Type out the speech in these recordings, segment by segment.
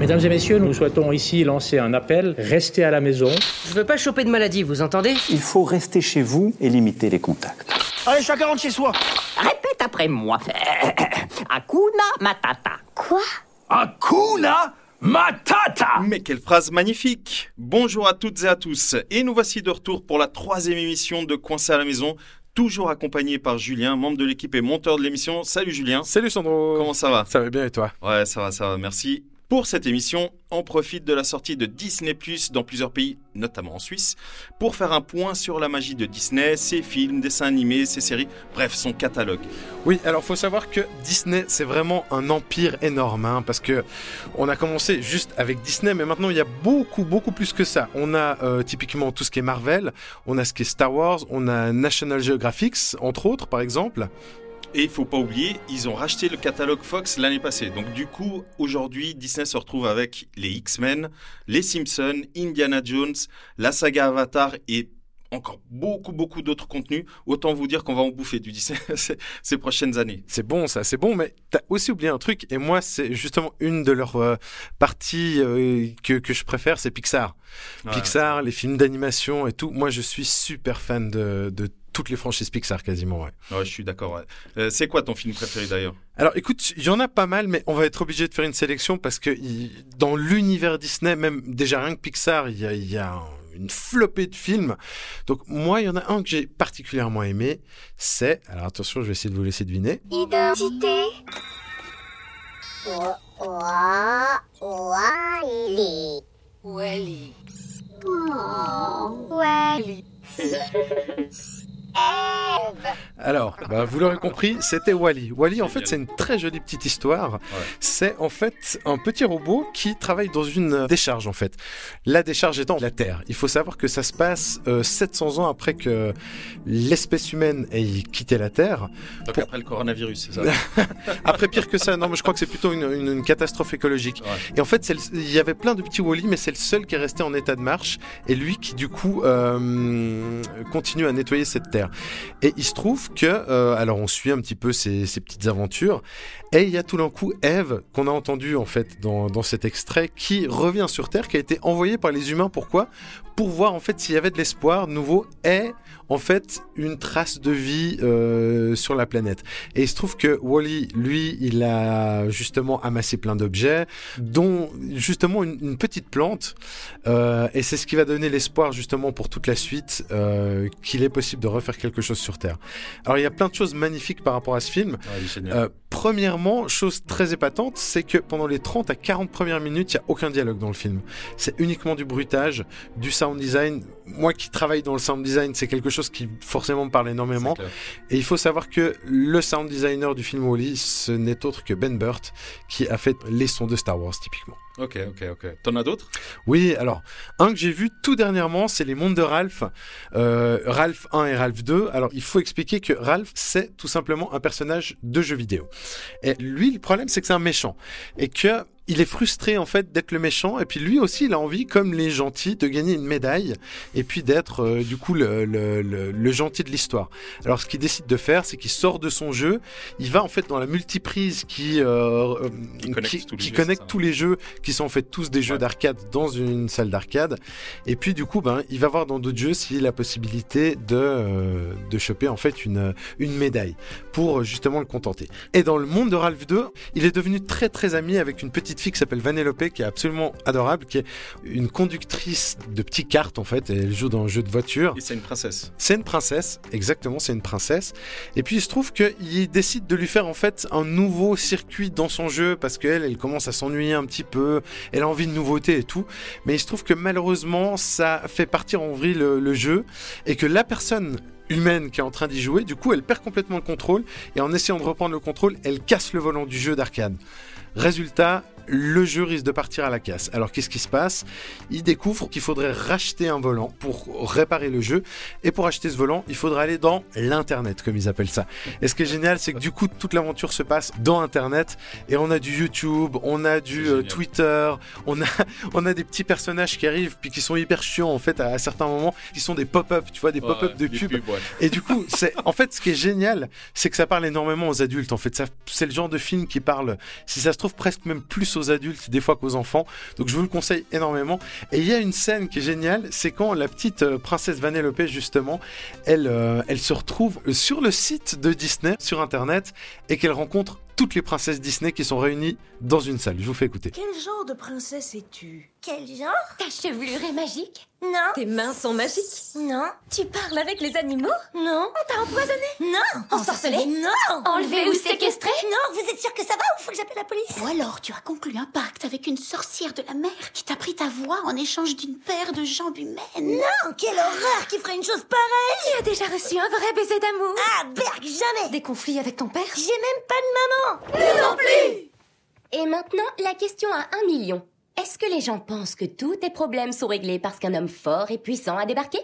Mesdames et messieurs, nous souhaitons ici lancer un appel. Restez à la maison. Je veux pas choper de maladie, vous entendez? Il faut rester chez vous et limiter les contacts. Allez, chacun rentre chez soi. Répète après moi. Hakuna Matata. Quoi? Hakuna Matata Mais quelle phrase magnifique Bonjour à toutes et à tous, et nous voici de retour pour la troisième émission de Coincé à la maison, toujours accompagné par Julien, membre de l'équipe et monteur de l'émission. Salut Julien Salut Sandro Comment ça va? Ça va bien et toi? Ouais, ça va, ça va, merci. Pour cette émission, on profite de la sortie de Disney Plus dans plusieurs pays, notamment en Suisse, pour faire un point sur la magie de Disney, ses films, dessins animés, ses séries, bref, son catalogue. Oui, alors faut savoir que Disney, c'est vraiment un empire énorme, hein, parce que on a commencé juste avec Disney, mais maintenant il y a beaucoup, beaucoup plus que ça. On a euh, typiquement tout ce qui est Marvel, on a ce qui est Star Wars, on a National Geographic, entre autres, par exemple. Et il faut pas oublier, ils ont racheté le catalogue Fox l'année passée. Donc du coup, aujourd'hui, Disney se retrouve avec les X-Men, les Simpsons, Indiana Jones, la saga Avatar et encore beaucoup, beaucoup d'autres contenus. Autant vous dire qu'on va en bouffer du Disney ces prochaines années. C'est bon, ça, c'est bon, mais t'as aussi oublié un truc, et moi, c'est justement une de leurs euh, parties euh, que, que, je préfère, c'est Pixar. Ouais, Pixar, les films d'animation et tout. Moi, je suis super fan de, de toutes les franchises Pixar quasiment. Ouais, ouais je suis d'accord. Ouais. Euh, c'est quoi ton film préféré d'ailleurs? Alors écoute, il y en a pas mal, mais on va être obligé de faire une sélection parce que dans l'univers Disney, même déjà rien que Pixar, il y a, y une flopée de films. Donc moi, il y en a un que j'ai particulièrement aimé, c'est... Alors attention, je vais essayer de vous laisser deviner. Identité. Wally. Wally. Wally. Alors, bah, vous l'aurez compris, c'était Wally. Wally, en fait, c'est une très jolie petite histoire. Ouais. C'est en fait un petit robot qui travaille dans une décharge, en fait. La décharge étant la Terre. Il faut savoir que ça se passe euh, 700 ans après que l'espèce humaine ait quitté la Terre. Donc pour... après le coronavirus, c'est ça Après, pire que ça, non, mais je crois que c'est plutôt une, une, une, catastrophe écologique. Ouais. Et en fait, il y avait plein de petits Wally, mais c'est le seul qui est resté en état de marche. Et lui qui, du coup, euh, continue à nettoyer cette Terre. Et il se trouve que, euh, alors on suit un petit peu ces, petites aventures, et il y a tout d'un coup Eve, qu'on a entendu en fait dans, dans cet extrait, qui revient sur Terre, qui a été envoyée par les humains. Pourquoi? Pour voir en fait s'il y avait de l'espoir nouveau et en fait une trace de vie euh, sur la planète. Et il se trouve que Wally, lui, il a justement amassé plein d'objets, dont justement une, une petite plante. Euh, et c'est ce qui va donner l'espoir justement pour toute la suite euh, qu'il est possible de refaire quelque chose sur Terre. Alors il y a plein de choses magnifiques par rapport à ce film. Ouais, premièrement, chose très épatante, c'est que pendant les 30 à 40 premières minutes, il n'y a aucun dialogue dans le film. C'est uniquement du bruitage, du sound design. Moi qui travaille dans le sound design, c'est quelque chose qui forcément me parle énormément. Et il faut savoir que le sound designer du film Wally, ce n'est autre que Ben Burt, qui a fait les sons de Star Wars typiquement. Ok, ok, ok. T'en as d'autres? Oui, alors, un que j'ai vu tout dernièrement, c'est Les Mondes de Ralph. Euh, Ralph 1 et Ralph 2. Alors, il faut expliquer que Ralph, c'est tout simplement un personnage de jeu vidéo. Et lui, le problème, c'est que c'est un méchant. Et que il est frustré en fait d'être le méchant. Et puis lui aussi il a envie comme les gentils de gagner une médaille et puis d'être euh, du coup le, le, le, le gentil de l'histoire. Alors ce qu'il décide de faire c'est qu'il sort de son jeu, il va en fait dans la multiprise qui euh, qui connecte, qui, tous, les qui jeux, connecte tous les jeux qui sont en fait tous des jeux d'arcade dans une salle d'arcade. Et puis du coup ben il va voir dans d'autres jeux s'il a la possibilité de euh, de choper en fait une une médaille pour euh, justement le contenter. Et dans le monde de Ralph 2, il est devenu très très ami avec une petite fille qui s'appelle Vanellope qui est absolument adorable, qui est une conductrice de petites cartes en fait, et elle joue dans un jeu de voiture. Et c'est une princesse. C'est une princesse, exactement, c'est une princesse. Et puis il se trouve qu'il décide de lui faire en fait un nouveau circuit dans son jeu parce qu'elle, elle commence à s'ennuyer un petit peu, elle a envie de nouveautés et tout. Mais il se trouve que malheureusement, ça fait partir en vrille le, le jeu et que la personne humaine qui est en train d'y jouer, du coup, elle perd complètement le contrôle et en essayant de reprendre le contrôle, elle casse le volant du jeu d'arcade. Résultat, le jeu risque de partir à la casse. Alors qu'est-ce qui se passe? Il découvre qu'il faudrait racheter un volant pour réparer le jeu. Et pour acheter ce volant, il faudra aller dans l'internet, comme ils appellent ça. Et ce qui est génial, c'est que du coup, toute l'aventure se passe dans internet. Et on a du YouTube, on a du euh. Twitter, on a, on a des petits personnages qui arrivent puis qui sont hyper chiants en fait à, à certains moments, qui sont des pop-up, tu vois, des pop-up Ouais, de pub. pubs, ouais. Et du coup, c'est en fait ce qui est génial, c'est que ça parle énormément aux adultes. En fait, c'est le genre de film qui parle, si ça se trouve presque même plus aux adultes des fois qu'aux enfants. Donc je vous le conseille énormément. Et il y a une scène qui est géniale, c'est quand la petite euh, princesse Vanellope justement, elle, euh, elle se retrouve sur le site de Disney sur internet et qu'elle rencontre toutes les princesses Disney qui sont réunies dans une salle. Je vous fais écouter. Quel genre de princesse es-tu? Quel genre Ta chevelure est magique Non. Tes mains sont magiques Non. Tu parles avec les animaux Non. On t'a empoisonné Non. Ensorcelé Non. Enlevé ou séquestré Non, vous êtes sûr que ça va ou faut que j'appelle la police Ou alors tu as conclu un pacte avec une sorcière de la mer qui t'a pris ta voix en échange d'une paire de jambes humaines. Non, quelle horreur qui ferait une chose pareille Tu as déjà reçu un vrai baiser d'amour Ah, berg, jamais Des conflits avec ton père J'ai même pas de maman non plus Et maintenant, la question à un million. Est-ce que les gens pensent que tous tes problèmes sont réglés parce qu'un homme fort et puissant a débarqué?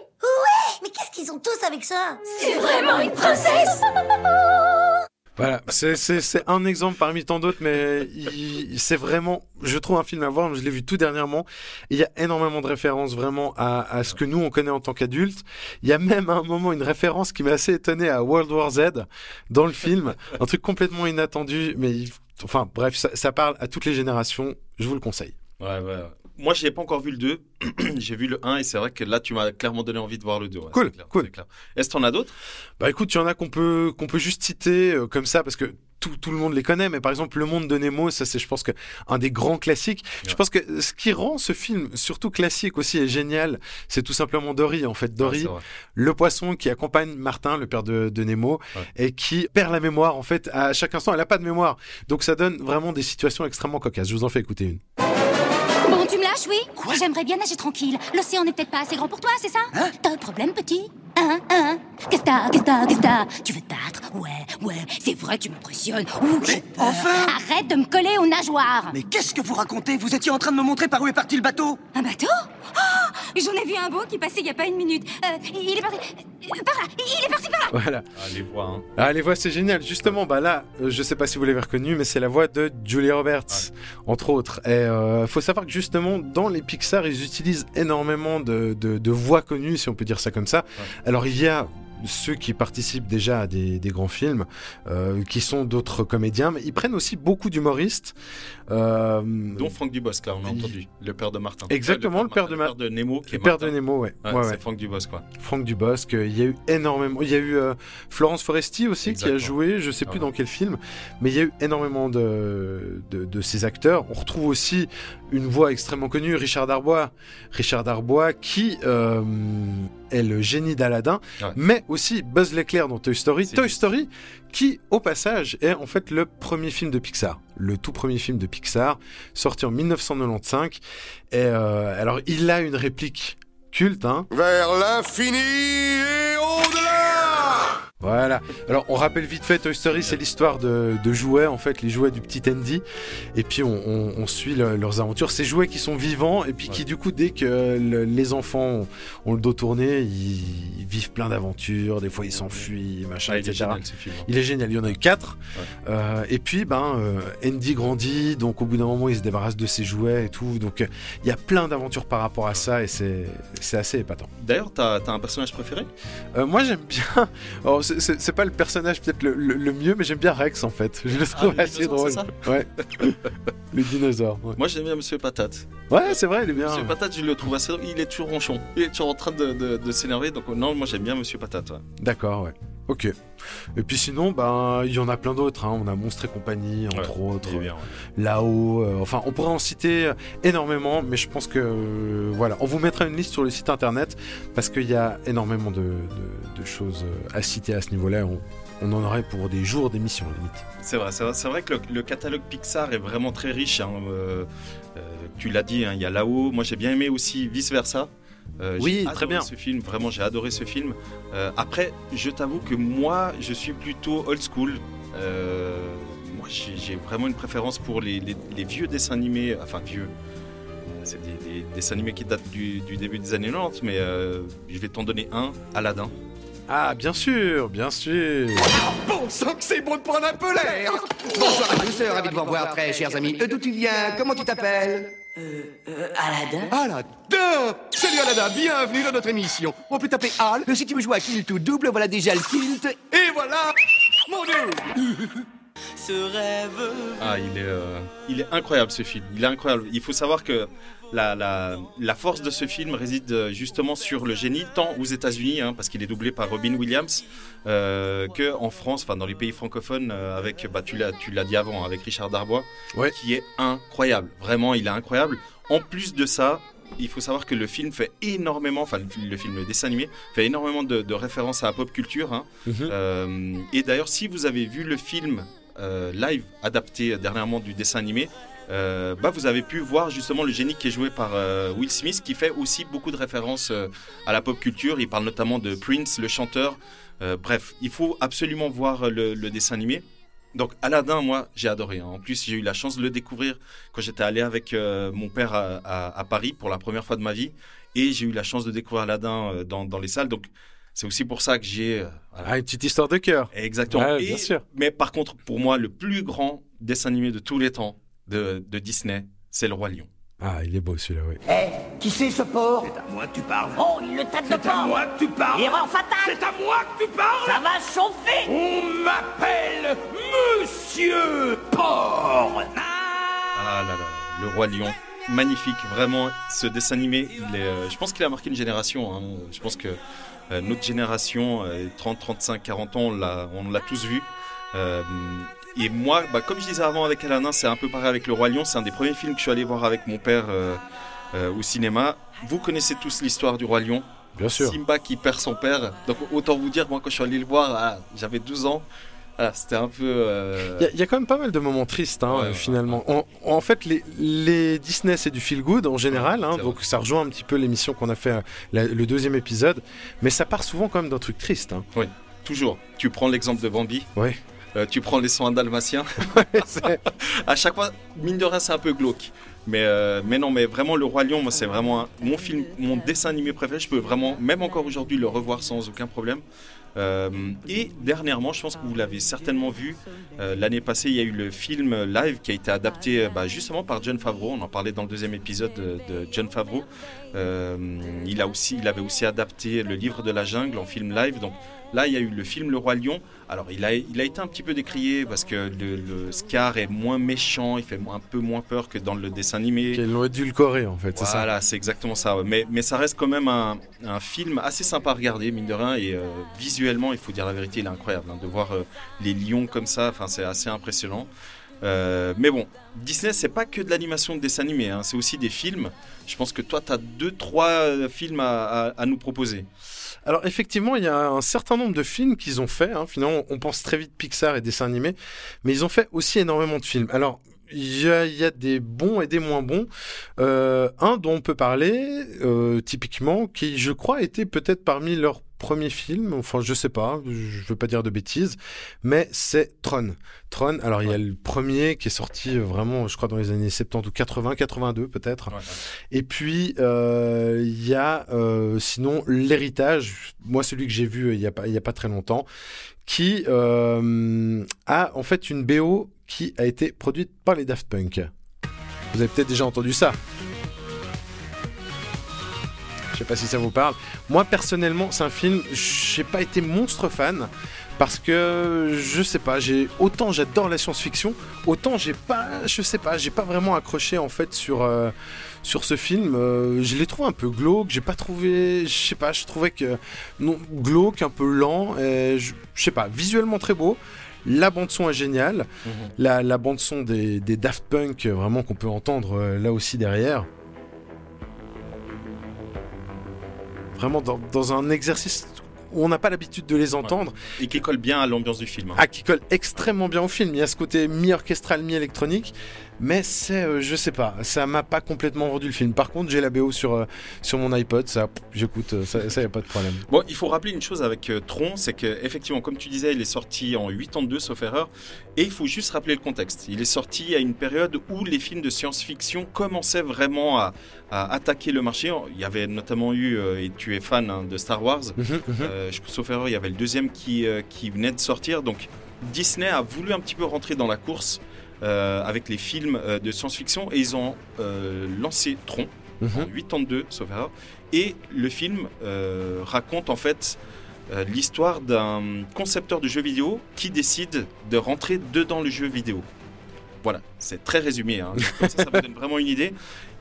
Mais qu'est-ce qu'ils ont tous avec ça? C'est vraiment une princesse Voilà, c'est- c'est c'est un exemple parmi tant d'autres, mais il- c'est vraiment, je trouve un film à voir. Je l'ai vu tout dernièrement. Il y a énormément de références vraiment à, à ce que nous on connaît en tant qu'adultes. Il y a même à un moment une référence qui m'a assez étonné à World War Z dans le film, un truc complètement inattendu, mais il- enfin bref, ça, ça parle à toutes les générations. Je vous le conseille. Ouais, ouais, ouais. Moi, j'ai pas encore vu le 2. j'ai vu le 1 et c'est vrai que là, tu m'as clairement donné envie de voir le 2. ouais, Cool, c'est clair, cool. Est-ce que t'en as d'autres? Bah écoute, il y en a qu'on peut qu'on peut juste citer euh, comme ça parce que tout, tout le monde les connaît, mais par exemple Le Monde de Nemo, ça c'est je pense que un des grands classiques. Je pense que ce qui rend ce film surtout classique aussi et génial, c'est tout simplement Dory en fait. Dory, Ouais, le poisson qui accompagne Martin, le père de, de Nemo, Ouais. et qui perd la mémoire en fait à chaque instant. Elle a pas de mémoire, donc ça donne vraiment des situations extrêmement cocasses. Je vous en fais écouter une. Tu me lâches, oui J'aimerais bien nager tranquille. L'océan n'est peut-être pas assez grand pour toi, c'est ça T'as un problème, petit? Hein Hein Qu'est-ce que t'as Qu'est-ce que t'as Qu'est-ce que t'as? Tu veux te battre? Ouais, ouais, c'est vrai, tu m'impressionnes. Ouh, j'ai peur. enfin Arrête de me coller aux nageoires Mais qu'est-ce que vous racontez? Vous étiez en train de me montrer par où est parti le bateau Un bateau? Oh J'en ai vu un beau qui passait il y a pas une minute. Euh, il est parti... euh, Par là Il est parti par là Voilà. Ah, les voix, hein. Ah, les voix, c'est génial. Justement, bah là, euh, je sais pas si vous l'avez reconnu, mais c'est la voix de Julia Roberts, entre autres. Et euh, faut savoir que justement, dans les Pixar, ils utilisent énormément de, de, de voix connues, si on peut dire ça comme ça. Alors, il y a ceux qui participent déjà à des, des grands films, euh, qui sont d'autres comédiens, mais ils prennent aussi beaucoup d'humoristes. Euh, Dont Franck Dubosc, là, on a Il- entendu. Le père de Martin. Exactement, le père de Martin, Ma- le père de Nemo, qui est le père de. Nemo, ouais. Ouais, ouais, ouais. C'est Franck Dubosc, quoi. Franck Dubosc, euh, il y a eu énormément. Il y a eu euh, Florence Foresti aussi qui a joué, je sais Ah plus ouais. dans quel film, mais il y a eu énormément de, de, de ces acteurs. On retrouve aussi une voix extrêmement connue, Richard Darbois. Richard Darbois qui euh, est le génie d'Aladin, Ouais. mais aussi Buzz l'éclair dans Toy Story. Toy juste. Story qui, au passage, est en fait le premier film de Pixar. Le tout premier film de Pixar, sorti en 1995. Et euh, alors, il a une réplique culte, hein. Vers l'infini et au-delà Voilà. Alors, on rappelle vite fait, Toy Story, c'est l'histoire de, de jouets, en fait, les jouets du petit Andy. Et puis, on, on- on suit le- leurs aventures. Ces jouets qui sont vivants, et puis qui, du coup, dès que le- les enfants ont, ont le dos tourné, ils, ils vivent plein d'aventures. Des fois, ils s'enfuient, machin, Ah, il est etc. génial, ce film. Il est génial, il y en a eu quatre. Euh, et puis, ben, euh, Andy grandit, donc au bout d'un moment, il se débarrasse de ses jouets et tout. Donc, euh, il y a plein d'aventures par rapport à ça, et c'est assez épatant. D'ailleurs, t'as as un personnage préféré? Moi j'aime bien. Alors, c'est- pas le personnage peut-être le, le- le mieux, mais j'aime bien Rex en fait. Je le trouve le assez drôle. c'est Ouais. le dinosaure. Ouais, Moi, j'aime bien Monsieur Patate. Ouais, c'est vrai, il est bien. Monsieur Patate, je le trouve assez. Il est toujours ronchon. Il est toujours en train de, de- de s'énerver. Donc, euh, non, moi, j'aime bien Monsieur Patate. ouais. D'accord, ouais. Ok. Et puis sinon, ben il y en a plein d'autres. hein. On a Monstre et compagnie, entre autres. Ouais. Là-haut. euh, enfin, on pourrait en citer euh, énormément, mais je pense que euh, voilà, on vous mettra une liste sur le site internet parce qu'il y a énormément de, de- de choses euh, à citer à ce niveau-là. On, on en aurait pour des jours d'émission limite. C'est vrai, c'est vrai, c'est vrai que le, le catalogue Pixar est vraiment très riche. hein, euh, euh, tu l'as dit, hein, il y a là-haut. Moi, j'ai bien aimé aussi Vice Versa. Euh, Oui, très bien. Ce film, vraiment, j'ai adoré ce film. Euh, après, je t'avoue que moi, je suis plutôt old school. Euh, moi j'ai vraiment une préférence pour les, les- les vieux dessins animés, enfin vieux. C'est des, des dessins animés qui datent du, du début des années 90, mais euh, je vais t'en donner un, Aladdin. Ah, bien sûr, bien sûr. Bon sang que c'est bon de prendre un peu l'air Bonsoir à tous, ravi de vous revoir, très chers amis. D'où tu viens? Comment tu t'appelles? Euh, Aladdin Aladdin Salut Aladdin, bienvenue dans notre émission. On peut t'appeler Al, mais si tu veux jouer à Kilt ou double, voilà déjà le Kilt. Et voilà Mon dieu Ce rêve. Ah, il est, euh, il est incroyable ce film. Il est incroyable. Il faut savoir que la, la, la force de ce film réside euh, justement sur le génie, tant aux États-Unis, hein, parce qu'il est doublé par Robin Williams, euh, que en France, enfin dans les pays francophones, euh, avec, bah, tu l'as, dit avant, avec Richard Darbois, qui est incroyable. Vraiment, il est incroyable. En plus de ça. Il faut savoir que le film fait énormément, enfin le, film, le dessin animé, fait énormément de, de références à la pop culture. hein. Euh, et d'ailleurs, si vous avez vu le film euh, live adapté dernièrement du dessin animé, euh, bah, vous avez pu voir justement le génie qui est joué par euh, Will Smith, qui fait aussi beaucoup de références euh, à la pop culture. Il parle notamment de Prince, le chanteur. Bref, il faut absolument voir le, le dessin animé. Donc Aladdin, moi, j'ai adoré. hein. En plus, j'ai eu la chance de le découvrir quand j'étais allé avec mon père à, à- à Paris pour la première fois de ma vie. Et j'ai eu la chance de découvrir Aladdin dans, dans les salles. Donc c'est aussi pour ça que j'ai... voilà. Ah, une petite histoire de cœur. Exactement. Ouais, Et- bien sûr. Mais par contre, pour moi, le plus grand dessin animé de tous les temps de, de Disney, c'est Le Roi Lion. Ah, il est beau celui-là, oui. Eh, qui c'est ce porc? C'est à moi que tu parles. Oh, il le tâte de C'est à porc moi que tu parles. Erreur fatale C'est à moi que tu parles. Ça va chauffer On m'appelle Monsieur Porc. Ah là là, Le Roi Lion. Magnifique, vraiment, ce dessin animé, il est, euh, je pense qu'il a marqué une génération. hein. Je pense que euh, notre génération, euh, 30, 35, 40 ans, on l'a, on l'a tous vu. Euh, et moi, bah, comme je disais avant avec Alain, c'est un peu pareil avec Le Roi Lion. C'est un des premiers films que je suis allé voir avec mon père euh, euh, au cinéma. Vous connaissez tous l'histoire du Roi Lion? Bien sûr. Simba qui perd son père. Donc autant vous dire, moi quand je suis allé le voir, ah, j'avais 12 ans. Ah, c'était un peu... euh, Il y, a- il y a quand même pas mal de moments tristes, hein, Ouais, euh, ouais, finalement. En, en fait, les, les Disney, c'est du feel good en général, hein, donc ça rejoint un petit peu l'émission qu'on a fait, la- le deuxième épisode, mais ça part souvent quand même d'un truc triste. Hein. Oui, toujours. Tu prends l'exemple de Bambi. Ouais. Euh, tu prends les soins dalmatiens. à chaque fois, mine de rien, c'est un peu glauque. Mais, euh, mais non, mais vraiment, Le Roi Lion, moi, c'est vraiment un- mon film, mon dessin animé préféré. Je peux vraiment, même encore aujourd'hui, le revoir sans aucun problème. Euh, et dernièrement, je pense que vous l'avez certainement vu, euh, l'année passée, il y a eu le film live qui a été adapté bah, justement par John Favreau. On en parlait dans le deuxième épisode de, de John Favreau. Euh, il, a aussi, il avait aussi adapté le livre de la jungle en film live. Donc là, il y a eu le film Le Roi Lion. Alors, il a, il a été un petit peu décrié parce que le, le Scar est moins méchant, il fait un peu moins peur que dans le dessin animé. Qu'ils l'ont édulcoré, en fait, c'est ça. Voilà, c'est exactement ça. ouais. Mais, mais ça reste quand même un, un film assez sympa à regarder, mine de rien. Et euh, visuellement, il faut dire la vérité, il est incroyable. hein, de voir euh, les lions comme ça, c'est assez impressionnant. Euh, mais bon, Disney, c'est pas que de l'animation de dessin animé, hein, c'est aussi des films. Je pense que toi, tu as deux, trois films à, à- à nous proposer. Alors effectivement, il y a un certain nombre de films qu'ils ont fait. Hein. Finalement, on pense très vite Pixar et dessins animés, mais ils ont fait aussi énormément de films. Alors il y a, y a des bons et des moins bons. Euh, un dont on peut parler, euh, typiquement, qui je crois était peut-être parmi leurs premiers films, enfin je sais pas, je veux pas dire de bêtises, mais c'est Tron. Tron, alors il y a le premier qui est sorti euh, vraiment, je crois dans les années 70 ou 80, 82 peut-être. Et puis euh, il y a euh, sinon l'héritage, moi celui que j'ai vu il y a pas il y a pas très longtemps, qui euh, a en fait une BO qui a été produite par les Daft Punk. Vous avez peut-être déjà entendu ça. Je sais pas si ça vous parle. Moi personnellement, c'est un film, j'ai pas été monstre fan parce que je sais pas, j'ai autant j'adore la science-fiction, autant j'ai pas, je sais pas, j'ai pas vraiment accroché en fait sur euh, sur ce film. Euh, je l'ai trouvé un peu glauque, j'ai pas trouvé, je sais pas, je trouvais que non glauque, un peu lent, et je, je sais pas, visuellement très beau. La bande son est géniale, la, la bande son des, des Daft Punk, euh, vraiment qu'on peut entendre euh, là aussi derrière. Vraiment dans, dans un exercice où on n'a pas l'habitude de les entendre. Et qui colle bien à l'ambiance du film. hein. Ah, qui colle extrêmement bien au film. Il y a ce côté mi-orchestral, mi-électronique. Mais c'est, euh, je sais pas, ça m'a pas complètement vendu le film. Par contre, j'ai la BO sur, euh, sur mon iPod, ça, j'écoute, euh, ça, ça y a pas de problème. Bon, il faut rappeler une chose avec euh, Tron, c'est que effectivement, comme tu disais, il est sorti en 82, sauf erreur, et il faut juste rappeler le contexte. Il est sorti à une période où les films de science-fiction commençaient vraiment à, à attaquer le marché. Il y avait notamment eu, et tu es fan hein, de Star Wars, euh, je- sauf erreur, il y avait le deuxième qui, qui venait de sortir, donc Disney a voulu un petit peu rentrer dans la course avec les films euh, de science-fiction et ils ont euh, lancé Tron en 82, sauf erreur. Et le film euh, raconte en fait euh, l'histoire d'un concepteur de jeux vidéo qui décide de rentrer dedans le jeu vidéo. Voilà, c'est très résumé. hein. Comme ça, ça vous donne vraiment une idée.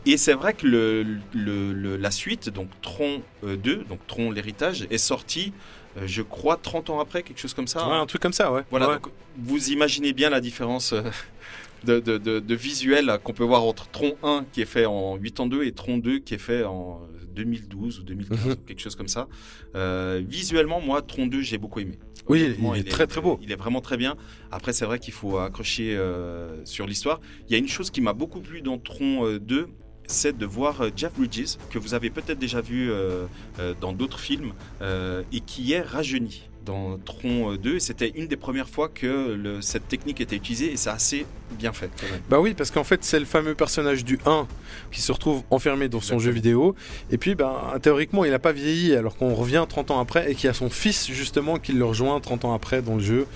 Et c'est vrai que le, le- le- la suite, donc Tron euh, 2, donc Tron l'héritage, est sorti, euh, je crois, 30 ans après, quelque chose comme ça. Ouais, un truc comme ça, ouais. Voilà, Ouais. donc, vous imaginez bien la différence euh, de, de- de- de visuel euh, qu'on peut voir entre Tron 1 qui est fait en 82 et Tron 2 qui est fait en 2012 ou 2015 Mhm. ou quelque chose comme ça. Euh, visuellement, moi, Tron 2, j'ai beaucoup aimé. Oui, il est très, très beau. Il est vraiment très bien. Après, c'est vrai qu'il faut accrocher euh, sur l'histoire. Il y a une chose qui m'a beaucoup plu dans Tron euh, 2, c'est de voir euh, Jeff Bridges, que vous avez peut-être déjà vu euh, euh, dans d'autres films, euh, et qui est rajeuni dans Tron euh, 2. Et C'était une des premières fois que le- cette technique était utilisée, et c'est assez bien fait. quand même. Bah oui, parce qu'en fait, c'est le fameux personnage du 1 qui se retrouve enfermé dans son jeu vidéo. Et puis, bah, théoriquement, il n'a pas vieilli, alors qu'on revient 30 ans après et qu'il y a son fils, justement, qui le rejoint 30 ans après dans le jeu.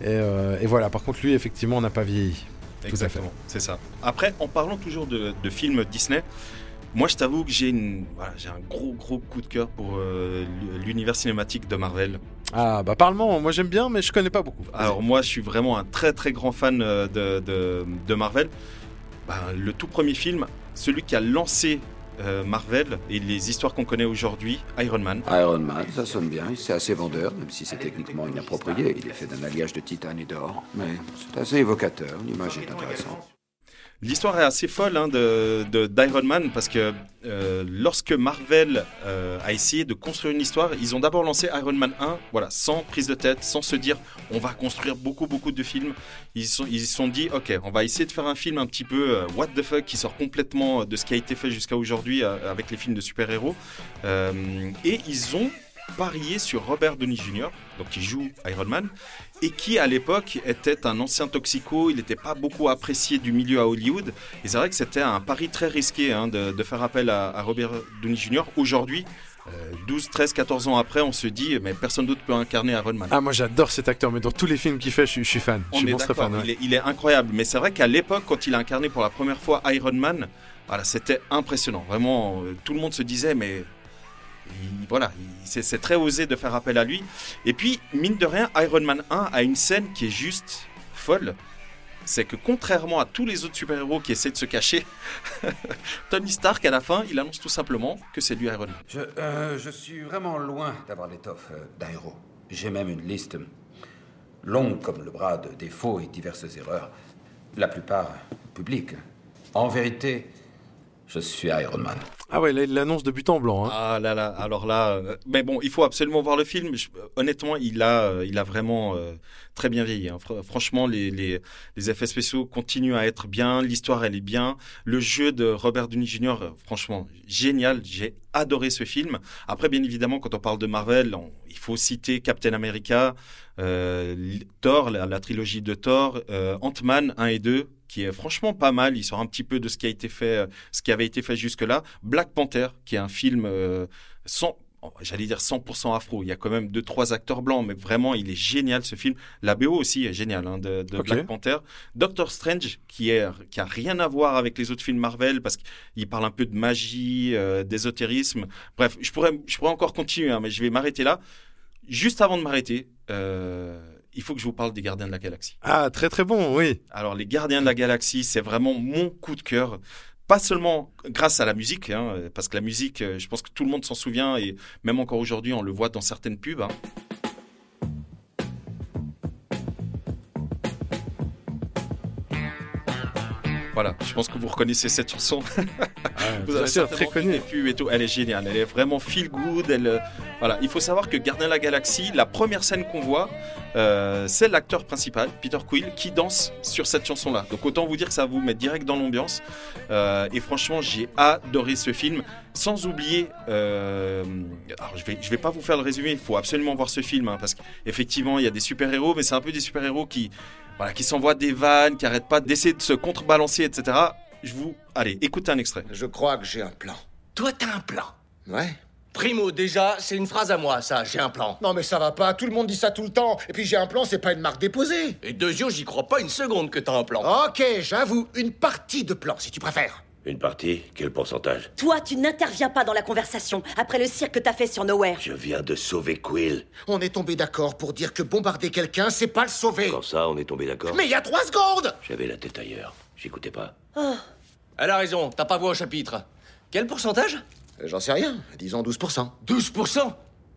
Et, euh, et voilà, par contre, lui, effectivement, n'a pas vieilli. Exactement, c'est ça. Après, en parlant toujours de, de films Disney, moi je t'avoue que j'ai voilà, un gros gros coup de cœur pour euh, l'univers cinématique de Marvel. Ah, bah parle-moi, moi j'aime bien, mais je connais pas beaucoup. Alors moi je suis vraiment un très très grand fan euh, de, de, de Marvel. Ben, le tout premier film, celui qui a lancé euh, Marvel et les histoires qu'on connaît aujourd'hui, Iron Man. Iron Man, ça sonne bien, c'est assez vendeur, même si c'est techniquement inapproprié. Il est fait d'un alliage de titane et d'or. Mais c'est assez évocateur, l'image est intéressante. L'histoire est assez folle hein, de, d'Iron Man parce que euh, lorsque Marvel euh, a essayé de construire une histoire, ils ont d'abord lancé Iron Man 1, voilà, sans prise de tête, sans se dire on va construire beaucoup beaucoup de films. Ils ils se sont dit ok, on va essayer de faire un film un petit peu euh, what the fuck qui sort complètement de ce qui a été fait jusqu'à aujourd'hui avec les films de super-héros. Euh, et ils ont parié sur Robert Downey Jr., donc qui joue Iron Man, et qui à l'époque était un ancien toxico, il n'était pas beaucoup apprécié du milieu à Hollywood, et c'est vrai que c'était un pari très risqué hein, de, de faire appel à, à Robert Downey Jr. Aujourd'hui, euh, 12, 13, 14 ans après, on se dit, mais personne d'autre peut incarner Iron Man. Ah, moi j'adore cet acteur, mais dans tous les films qu'il fait, je, suis- je suis fan. je On suis est fan. ouais. il, est, il est incroyable. Mais c'est vrai qu'à l'époque, quand il a incarné pour la première fois Iron Man, voilà, c'était impressionnant. Vraiment, euh, tout le monde se disait, mais il- voilà, il- c'est c'est très osé de faire appel à lui. Et puis, mine de rien, Iron Man 1 a une scène qui est juste folle. C'est que contrairement à tous les autres super-héros qui essaient de se cacher, Tony Stark, à la fin, il annonce tout simplement que c'est lui Iron Man. Je, euh, je suis vraiment loin d'avoir l'étoffe euh, d'un héros. J'ai même une liste longue comme le bras de défauts et diverses erreurs. La plupart publiques. En vérité, je suis Iron Man. Ah ouais, l'annonce de but en blanc. hein. Ah là là, alors là, euh, mais bon, il faut absolument voir le film. Honnêtement, il a, euh, il a vraiment euh, très bien vieilli. hein. Fr- franchement, les, effets spéciaux continuent à être bien, l'histoire elle est bien, le jeu de Robert Downey Jr. franchement génial. J'ai adoré ce film. Après, bien évidemment, quand on parle de Marvel, il faut citer Captain America, Thor, la, la trilogie de Thor, Ant-Man 1 et 2 qui est franchement pas mal. Il sort un petit peu de ce qui a été fait, ce qui avait été fait jusque-là. Black Panther, qui est un film euh, sans, oh, j'allais dire 100% afro. Il y a quand même deux trois acteurs blancs, mais vraiment il est génial ce film. La BO aussi est géniale hein, de. Black Panther. Doctor Strange, qui est qui a rien à voir avec les autres films Marvel parce qu'il parle un peu de magie, euh, d'ésotérisme. Bref, je pourrais je pourrais encore continuer, hein, mais je vais m'arrêter là. Juste avant de m'arrêter. Euh, il faut que je vous parle des Gardiens de la Galaxie. Ah, très très bon, oui. Alors, les Gardiens de la Galaxie, c'est vraiment mon coup de cœur. Pas seulement grâce à la musique, hein, parce que la musique, euh, je pense que tout le monde s'en souvient, et même encore aujourd'hui, on le voit dans certaines pubs. hein. Voilà, je pense que vous reconnaissez cette chanson. vous bien avez sûr, très connue. et tout. Elle est géniale, elle est vraiment feel good. Elle, euh, voilà, il faut savoir que Gardien de la Galaxie, la première scène qu'on voit, euh, c'est l'acteur principal, Peter Quill, qui danse sur cette chanson-là. Donc autant vous dire que ça vous met direct dans l'ambiance. Euh, et franchement, j'ai adoré ce film. Sans oublier, euh, alors je vais, je vais pas vous faire le résumé. Il faut absolument voir ce film hein, parce qu'effectivement, il y a des super héros, mais c'est un peu des super héros qui, voilà, qui s'envoient des vannes, qui arrêtent pas d'essayer de se contrebalancer, etc. Je vous, allez, écoutez un extrait. Je crois que j'ai un plan. Toi, t'as un plan. Ouais. Primo, déjà, c'est une phrase à moi, ça, j'ai un plan. Non mais ça va pas, tout le monde dit ça tout le temps. Et puis j'ai un plan, c'est pas une marque déposée. Et deux yeux, j'y crois pas une seconde que t'as un plan. Ok, j'avoue, une partie de plan, si tu préfères. Une partie? Quel pourcentage? Toi, tu n'interviens pas dans la conversation après le cirque que t'as fait sur Nowhere. Je viens de sauver Quill. On est tombé d'accord pour dire que bombarder quelqu'un, c'est pas le sauver. Quand ça, on est tombé d'accord? Mais il y a trois secondes J'avais la tête ailleurs. J'écoutais pas. Oh, Elle a raison, t'as pas voix au chapitre. Quel pourcentage? Euh, J'en sais rien, disons 12%. 12%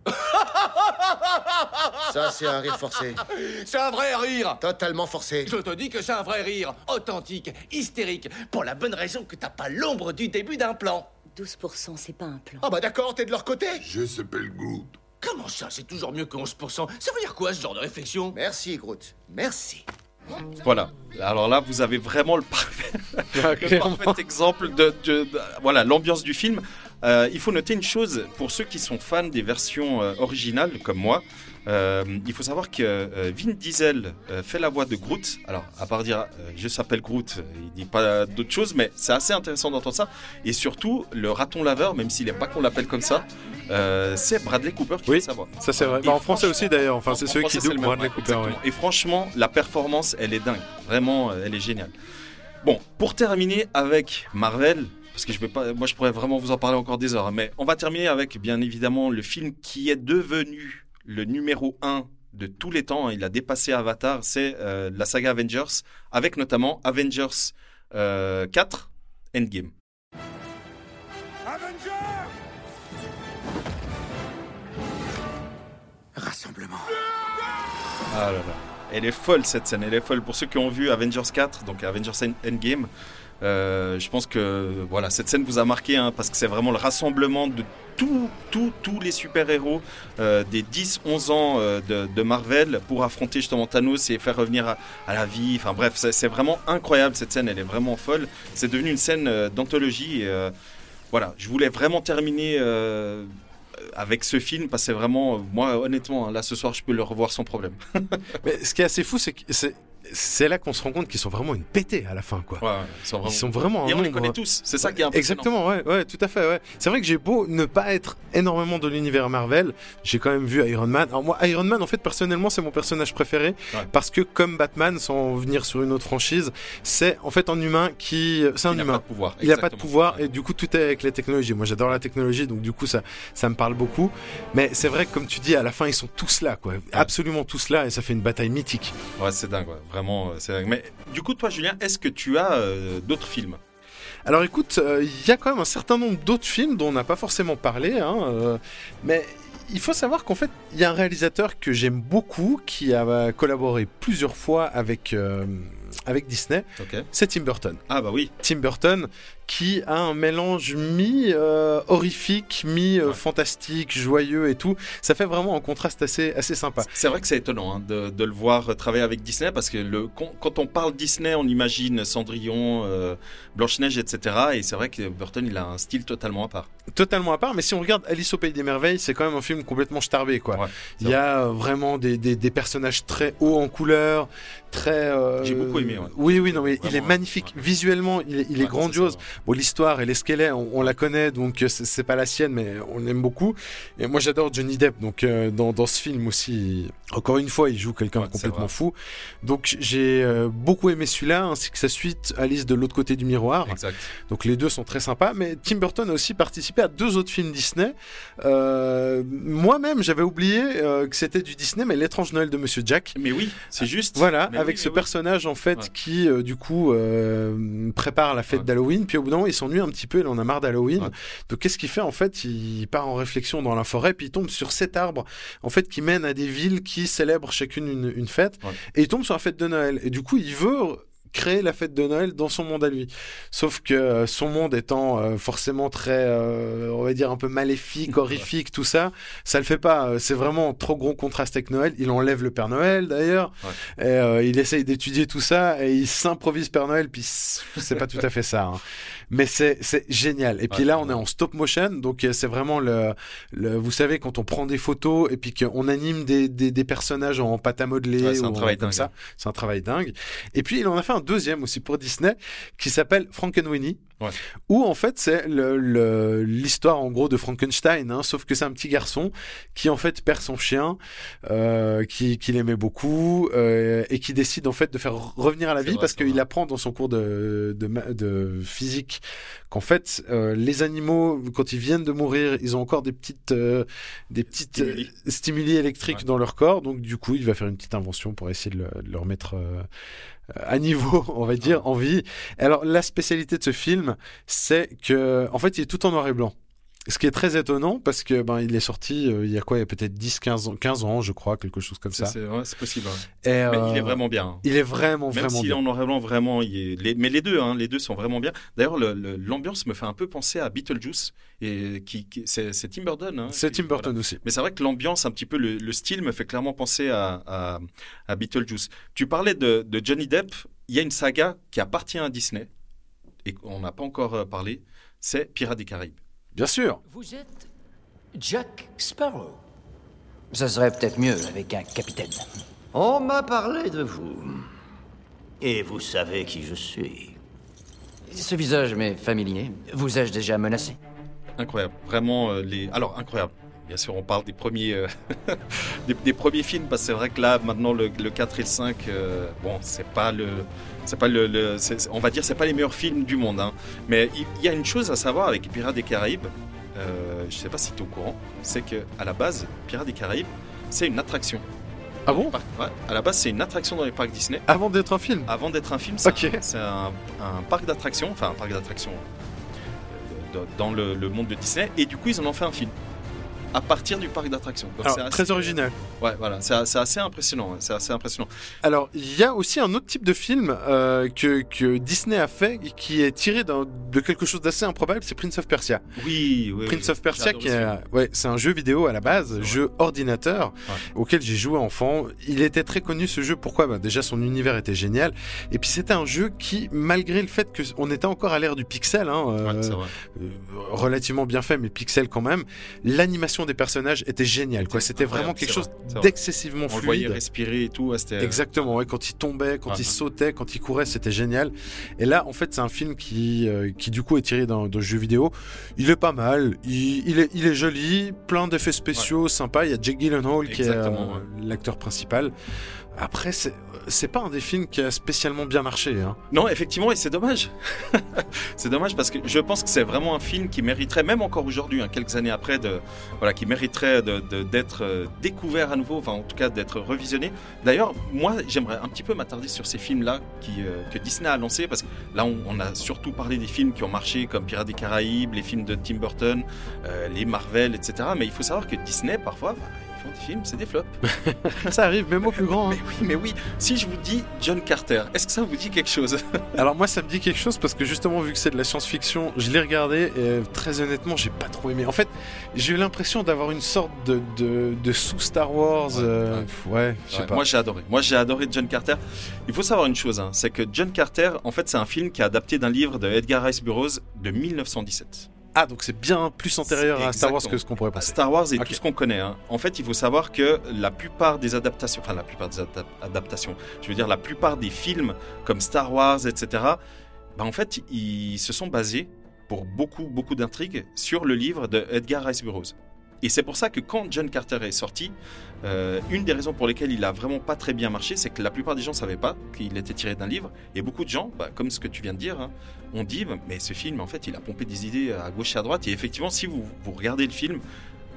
Ça, c'est un rire forcé. C'est un vrai rire Totalement forcé. Je te dis que c'est un vrai rire, authentique, hystérique, pour la bonne raison que t'as pas l'ombre du début d'un plan. 12%, c'est pas un plan. Ah bah d'accord, t'es de leur côté Je s'appelle Groot. Comment ça, c'est toujours mieux que 11% Ça veut dire quoi, ce genre de réflexion? Merci, Groot. Merci. Voilà. Alors là, vous avez vraiment le parfait, le clairement. parfait exemple de, de- de- voilà l'ambiance du film. Euh, il faut noter une chose pour ceux qui sont fans des versions euh, originales, comme moi. euh, il faut savoir que Vin Diesel fait la voix de Groot. Alors, à part dire je s'appelle Groot, il dit pas d'autre chose, mais c'est assez intéressant d'entendre ça. Et surtout, le raton laveur, même s'il n'aime pas qu'on l'appelle comme ça, c'est Bradley Cooper qui Oui, fait sa voix. ça c'est vrai. Bah, en français aussi d'ailleurs. Enfin, en- c'est celui français, qui double Bradley Cooper. ouais. Et franchement, la performance, elle est dingue. Vraiment, elle est géniale. Bon, pour terminer avec Marvel, parce que je vais pas, moi je pourrais vraiment vous en parler encore des heures, hein, mais on va terminer avec bien évidemment le film qui est devenu le numéro 1 de tous les temps. hein. Il a dépassé Avatar, c'est euh, la saga Avengers, avec notamment Avengers euh, 4 Endgame. Rassemblement. Ah là là. Elle est folle cette scène, elle est folle. Pour ceux qui ont vu Avengers 4, donc Avengers End- Endgame, euh, je pense que voilà, cette scène vous a marqué hein, parce que c'est vraiment le rassemblement de tous tous tous les super-héros euh, des 10-11 ans euh, de, Marvel pour affronter justement Thanos et faire revenir à, la vie. Enfin bref, c'est vraiment incroyable cette scène, elle est vraiment folle. C'est devenu une scène d'anthologie. voilà, je voulais vraiment terminer avec ce film parce que vraiment, moi honnêtement, hein, là ce soir je peux le revoir sans problème. Mais ce qui est assez fou, c'est que c'est là qu'on se rend compte qu'ils sont vraiment une pétée à la fin, quoi. Ouais, ils sont vraiment- Ils sont vraiment. Et on les nombre- connaît tous, c'est ça qui est impressionnant. Exactement, ouais, ouais, tout à fait, ouais. C'est vrai que j'ai beau ne pas être énormément de l'univers Marvel, j'ai quand même vu Iron Man. Alors moi, Iron Man, en fait, personnellement, c'est mon personnage préféré Ouais. parce que comme Batman, sans venir sur une autre franchise, c'est en fait un humain qui, c'est un Il n'a humain. pas de pouvoir, Il n'a pas de pouvoir et du coup tout est avec la technologie. Moi, j'adore la technologie, donc du coup ça, ça me parle beaucoup. Mais c'est vrai que comme tu dis, à la fin, ils sont tous là, quoi. Absolument tous là, et ça fait une bataille mythique. Ouais, c'est dingue, ouais. Vraiment, euh, c'est dingue. Mais du coup, toi, Julien, est-ce que tu as euh, d'autres films? Alors écoute, euh, il y a quand même un certain nombre d'autres films dont on n'a pas forcément parlé, hein, euh, mais il faut savoir qu'en fait, il y a un réalisateur que j'aime beaucoup qui a collaboré plusieurs fois avec, euh, avec Disney, c'est Tim Burton. Ah bah oui. Tim Burton qui a un mélange mi-horrifique, mi-fantastique, joyeux et tout. Ça fait vraiment un contraste assez, assez sympa. C'est vrai que c'est étonnant hein, de, de le voir travailler avec Disney parce que le, quand, on parle Disney, on imagine Cendrillon, euh, Blanche-Neige, etc. Et c'est vrai que Burton, il a un style totalement à part. Totalement à part, mais si on regarde Alice au Pays des Merveilles, c'est quand même un film complètement starbé, quoi. Ouais, Il y a euh, vraiment des, des, des personnages très hauts en couleur, très. euh, J'ai beaucoup aimé, ouais. Oui, oui, non, mais il est magnifique. Visuellement, il est, il est Ouais, grandiose. Bon, l'histoire et les squelettes, on, on la connaît, donc euh, c'est pas la sienne, mais on l'aime beaucoup. Et moi, j'adore Johnny Depp, donc euh, dans, dans ce film aussi, encore une fois, il joue quelqu'un Ouais, complètement fou. Donc j'ai euh, beaucoup aimé celui-là, ainsi que sa suite, Alice de l'autre côté du miroir. Exact. Donc les deux sont très sympas, mais Tim Burton a aussi participé à deux autres films Disney. Euh, Moi-même, j'avais oublié que c'était du Disney, mais l'étrange Noël de Monsieur Jack. Mais oui, c'est juste. Voilà, Mais avec oui, ce oui. personnage en fait Ouais. qui du coup prépare la fête Ouais. d'Halloween, puis au bout d'un moment il s'ennuie un petit peu, il en a marre d'Halloween. Ouais. Donc qu'est-ce qu'il fait en fait? Il part en réflexion dans la forêt, puis il tombe sur cet arbre en fait qui mène à des villes qui célèbrent chacune une, une fête, Ouais. et il tombe sur la fête de Noël. Et du coup il veut créer la fête de Noël dans son monde à lui. Sauf que euh, son monde étant euh, forcément très, euh, on va dire, un peu maléfique, horrifique, tout ça, ça le fait pas. C'est vraiment trop gros contraste avec Noël. Il enlève le Père Noël d'ailleurs. Et, euh, il essaye d'étudier tout ça et il s'improvise Père Noël. Puis c'est pas tout à fait ça. hein. Mais c'est c'est génial. Et puis Ouais, là, on est en stop motion, donc euh, c'est vraiment le, le, vous savez, quand on prend des photos et puis qu'on anime des, des, des personnages en pâte à modeler Ouais, c'est un ou en- travail comme dingue, ça, c'est un travail dingue. Et puis il en a fait un deuxième aussi pour Disney qui s'appelle Frankenweenie. Ouais. Où en fait c'est le- le- l'histoire en gros de Frankenstein, hein, sauf que c'est un petit garçon qui en fait perd son chien, euh, qui qu'il aimait beaucoup euh, et qui décide en fait de faire revenir à la vie vrai, parce qu'il apprend dans son cours de, de, de physique qu'en fait euh, les animaux quand ils viennent de mourir ils ont encore des petites euh, des petites Stimuli. euh, stimuli électriques dans leur corps donc du coup il va faire une petite invention pour essayer de le, de le remettre euh, à niveau, on va dire, en vie. Alors, la spécialité de ce film, c'est que, en fait, il est tout en noir et blanc. Ce qui est très étonnant parce que ben il est sorti euh, il y a quoi il y a peut-être 10 15 ans 15 ans je crois quelque chose comme ça. c'est- ouais, possible. ouais. Et, Mais il euh, est vraiment bien. hein. Il est vraiment Même vraiment s'il est bien. en noir et blanc, vraiment, il est... les- mais les deux, hein, les deux sont vraiment bien. D'ailleurs, le- le- l'ambiance me fait un peu penser à Beetlejuice, et qui, qui- c'est Tim Burton. hein, C'est Tim Burton voilà. aussi. Mais c'est vrai que l'ambiance, un petit peu le, le style, me fait clairement penser à, à, à Beetlejuice. Tu parlais de, de Johnny Depp. Il y a une saga qui appartient à Disney et qu'on n'a pas encore euh, parlé. C'est Pirates des Caraïbes. Bien sûr. Vous êtes Jack Sparrow. Ça serait peut-être mieux avec un capitaine. On m'a parlé de vous. Et vous savez qui je suis. Ce visage m'est familier. Vous ai-je déjà menacé? Incroyable, vraiment euh, les. Alors incroyable. Bien sûr, on parle des premiers, euh, des, des premiers films parce que c'est vrai que là, maintenant, le, le 4 et le 5, euh, bon, c'est pas le, c'est pas le, on va dire, c'est pas les meilleurs films du monde. hein. Mais il il y, a une chose à savoir avec Pirates des Caraïbes. Euh, je sais pas si tu es au courant, c'est que à la base, Pirates des Caraïbes, c'est une attraction. Ah bon? Ouais, à la base, c'est une attraction dans les parcs Disney. Avant d'être un film? Avant d'être un film, c'est un, c'est un- un parc d'attractions, enfin un parc d'attractions euh, dans le, le monde de Disney, et du coup ils en ont fait un film à partir du parc d'attractions. Assez- très original. Ouais, voilà, c'est assez impressionnant. C'est assez impressionnant. Alors, il y a aussi un autre type de film euh, que, que Disney a fait qui est tiré de quelque chose d'assez improbable, c'est Prince of Persia. Oui, oui. Prince oui. of Persia, qui est, ouais, c'est un jeu vidéo à la base, jeu ordinateur, auquel j'ai joué enfant. Il était très connu ce jeu. Pourquoi? Bah, Déjà, son univers était génial. Et puis, c'était un jeu qui, malgré le fait qu'on était encore à l'ère du pixel, hein, euh, euh, relativement bien fait, mais pixel quand même, l'animation des personnages était géniale. Quoi. C'était vraiment quelque chose vrai, d'excessivement On le voyait fluide. respirer et tout. ouais, c'était- Exactement, ouais, quand il tombait, quand il sautait, quand il courait, c'était génial. Et là, en fait, c'est un film qui, euh, qui du coup est tiré d'un jeu vidéo. Il est pas mal, il, il est, il est joli, plein d'effets spéciaux, sympa. Il y a Jake Gyllenhaal qui est euh, l'acteur principal. Après, c'est pas un des films qui a spécialement bien marché. Hein. Non, effectivement, et c'est dommage. c'est dommage parce que je pense que c'est vraiment un film qui mériterait, même encore aujourd'hui, hein, quelques années après, de, voilà, qui mériterait d'être euh, découvert à nouveau, enfin en tout cas d'être revisionné. D'ailleurs, moi, j'aimerais un petit peu m'attarder sur ces films-là euh, que Disney a lancés, parce que là, on, a surtout parlé des films qui ont marché, comme Pirates des Caraïbes, les films de Tim Burton, euh, les Marvel, etc. Mais il faut savoir que Disney, parfois, bah, font des films, c'est des flops. Ça arrive, même au plus grand. hein. Mais oui, mais oui. Si je vous dis John Carter, est-ce que ça vous dit quelque chose? Alors moi ça me dit quelque chose parce que justement vu que c'est de la science-fiction, je l'ai regardé et euh, très honnêtement j'ai pas trop aimé. En fait j'ai eu l'impression d'avoir une sorte de, de, de sous Star Wars. euh, ouais, je sais Ouais, pas. Moi j'ai adoré. Moi j'ai adoré John Carter. Il faut savoir une chose, hein, c'est que John Carter, en fait, c'est un film qui est adapté d'un livre de Edgar Rice Burroughs de 1917. Ah donc c'est bien plus antérieur à Star Wars que ce qu'on pourrait penser. Star Wars et tout ce qu'on connaît. hein. En fait, il faut savoir que la plupart des adaptations, enfin la plupart des adap- adaptations, je veux dire la plupart des films comme Star Wars, etc. bah, en fait, ils se sont basés pour beaucoup, beaucoup d'intrigues sur le livre de Edgar Rice Burroughs. Et c'est pour ça que quand John Carter est sorti, euh, une des raisons pour lesquelles il a vraiment pas très bien marché, c'est que la plupart des gens savaient pas qu'il était tiré d'un livre. Et beaucoup de gens, bah, comme ce que tu viens de dire, hein, ont dit, mais ce film, en fait, il a pompé des idées à gauche et à droite. Et effectivement, si vous regardez le film,